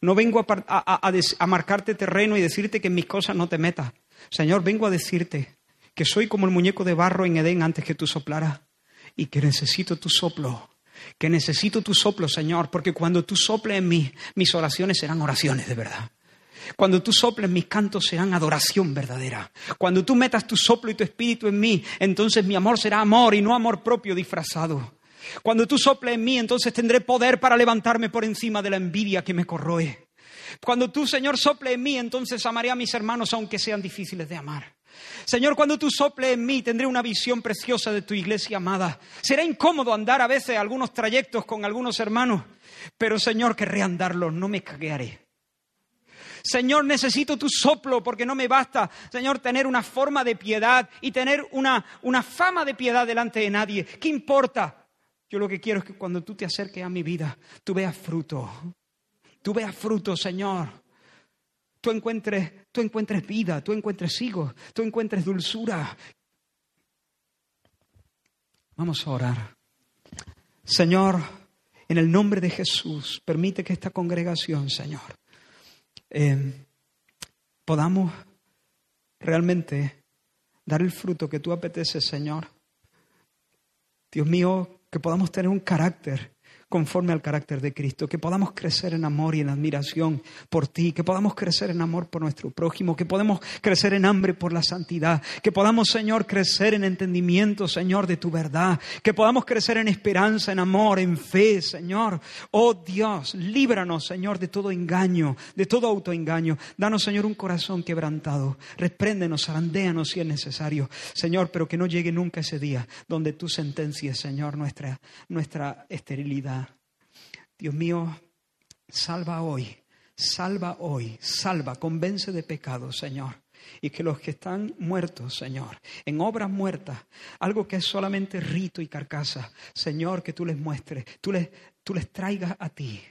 No vengo a, marcarte terreno y decirte que en mis cosas no te metas. Señor, vengo a decirte que soy como el muñeco de barro en Edén antes que tú soplaras y que necesito tu soplo. Que necesito tu soplo, Señor, porque cuando tú soples en mí, mis oraciones serán oraciones de verdad. Cuando tú soples mis cantos serán adoración verdadera. Cuando tú metas tu soplo y tu espíritu en mí, entonces mi amor será amor y no amor propio disfrazado. Cuando tú soples en mí, entonces tendré poder para levantarme por encima de la envidia que me corroe. Cuando tú, Señor, sople en mí, entonces amaré a mis hermanos aunque sean difíciles de amar. Señor, cuando tú soples en mí, tendré una visión preciosa de tu iglesia amada. Será incómodo andar a veces algunos trayectos con algunos hermanos, pero Señor, querré andarlos, no me caguearé. Señor, necesito tu soplo porque no me basta, Señor, tener una forma de piedad y tener una, una fama de piedad delante de nadie. ¿Qué importa? Yo lo que quiero es que cuando tú te acerques a mi vida, tú veas fruto. Tú veas fruto, Señor. Tú encuentres, tú encuentres vida, tú encuentres higos, tú encuentres dulzura. Vamos a orar. Señor, en el nombre de Jesús, permite que esta congregación, Señor, eh, podamos realmente dar el fruto que tú apeteces, Señor. Dios mío, que podamos tener un carácter conforme al carácter de Cristo, que podamos crecer en amor y en admiración por ti, que podamos crecer en amor por nuestro prójimo, que podamos crecer en hambre por la santidad, que podamos, Señor, crecer en entendimiento, Señor, de tu verdad, que podamos crecer en esperanza, en amor, en fe, Señor. Oh Dios, líbranos, Señor, de todo engaño, de todo autoengaño. Danos, Señor, un corazón quebrantado. Repréndenos, zarandéanos si es necesario, Señor, pero que no llegue nunca ese día donde tú sentencies, Señor, nuestra, nuestra esterilidad. Dios mío, salva hoy, salva hoy, salva, convence de pecado, Señor. Y que los que están muertos, Señor, en obras muertas, algo que es solamente rito y carcasa, Señor, que tú les muestres, tú les, tú les traigas a ti.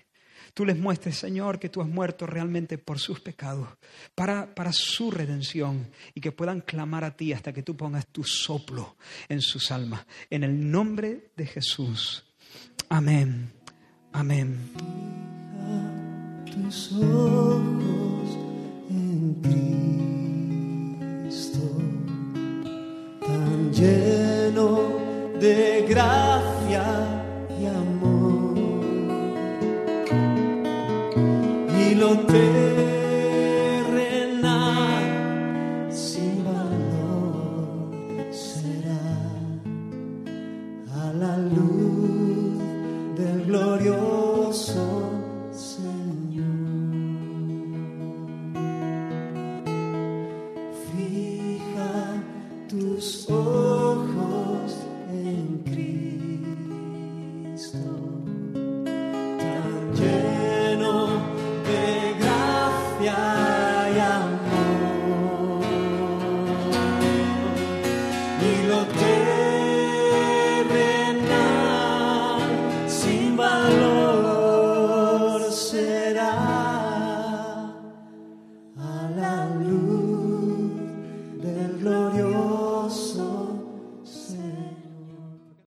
Tú les muestres, Señor, que tú has muerto realmente por sus pecados, para, para su redención, y que puedan clamar a ti hasta que tú pongas tu soplo en sus almas. En el nombre de Jesús. Amén. Amén. Tus ojos en Cristo, tan lleno de gracia y amor, y lo terrenal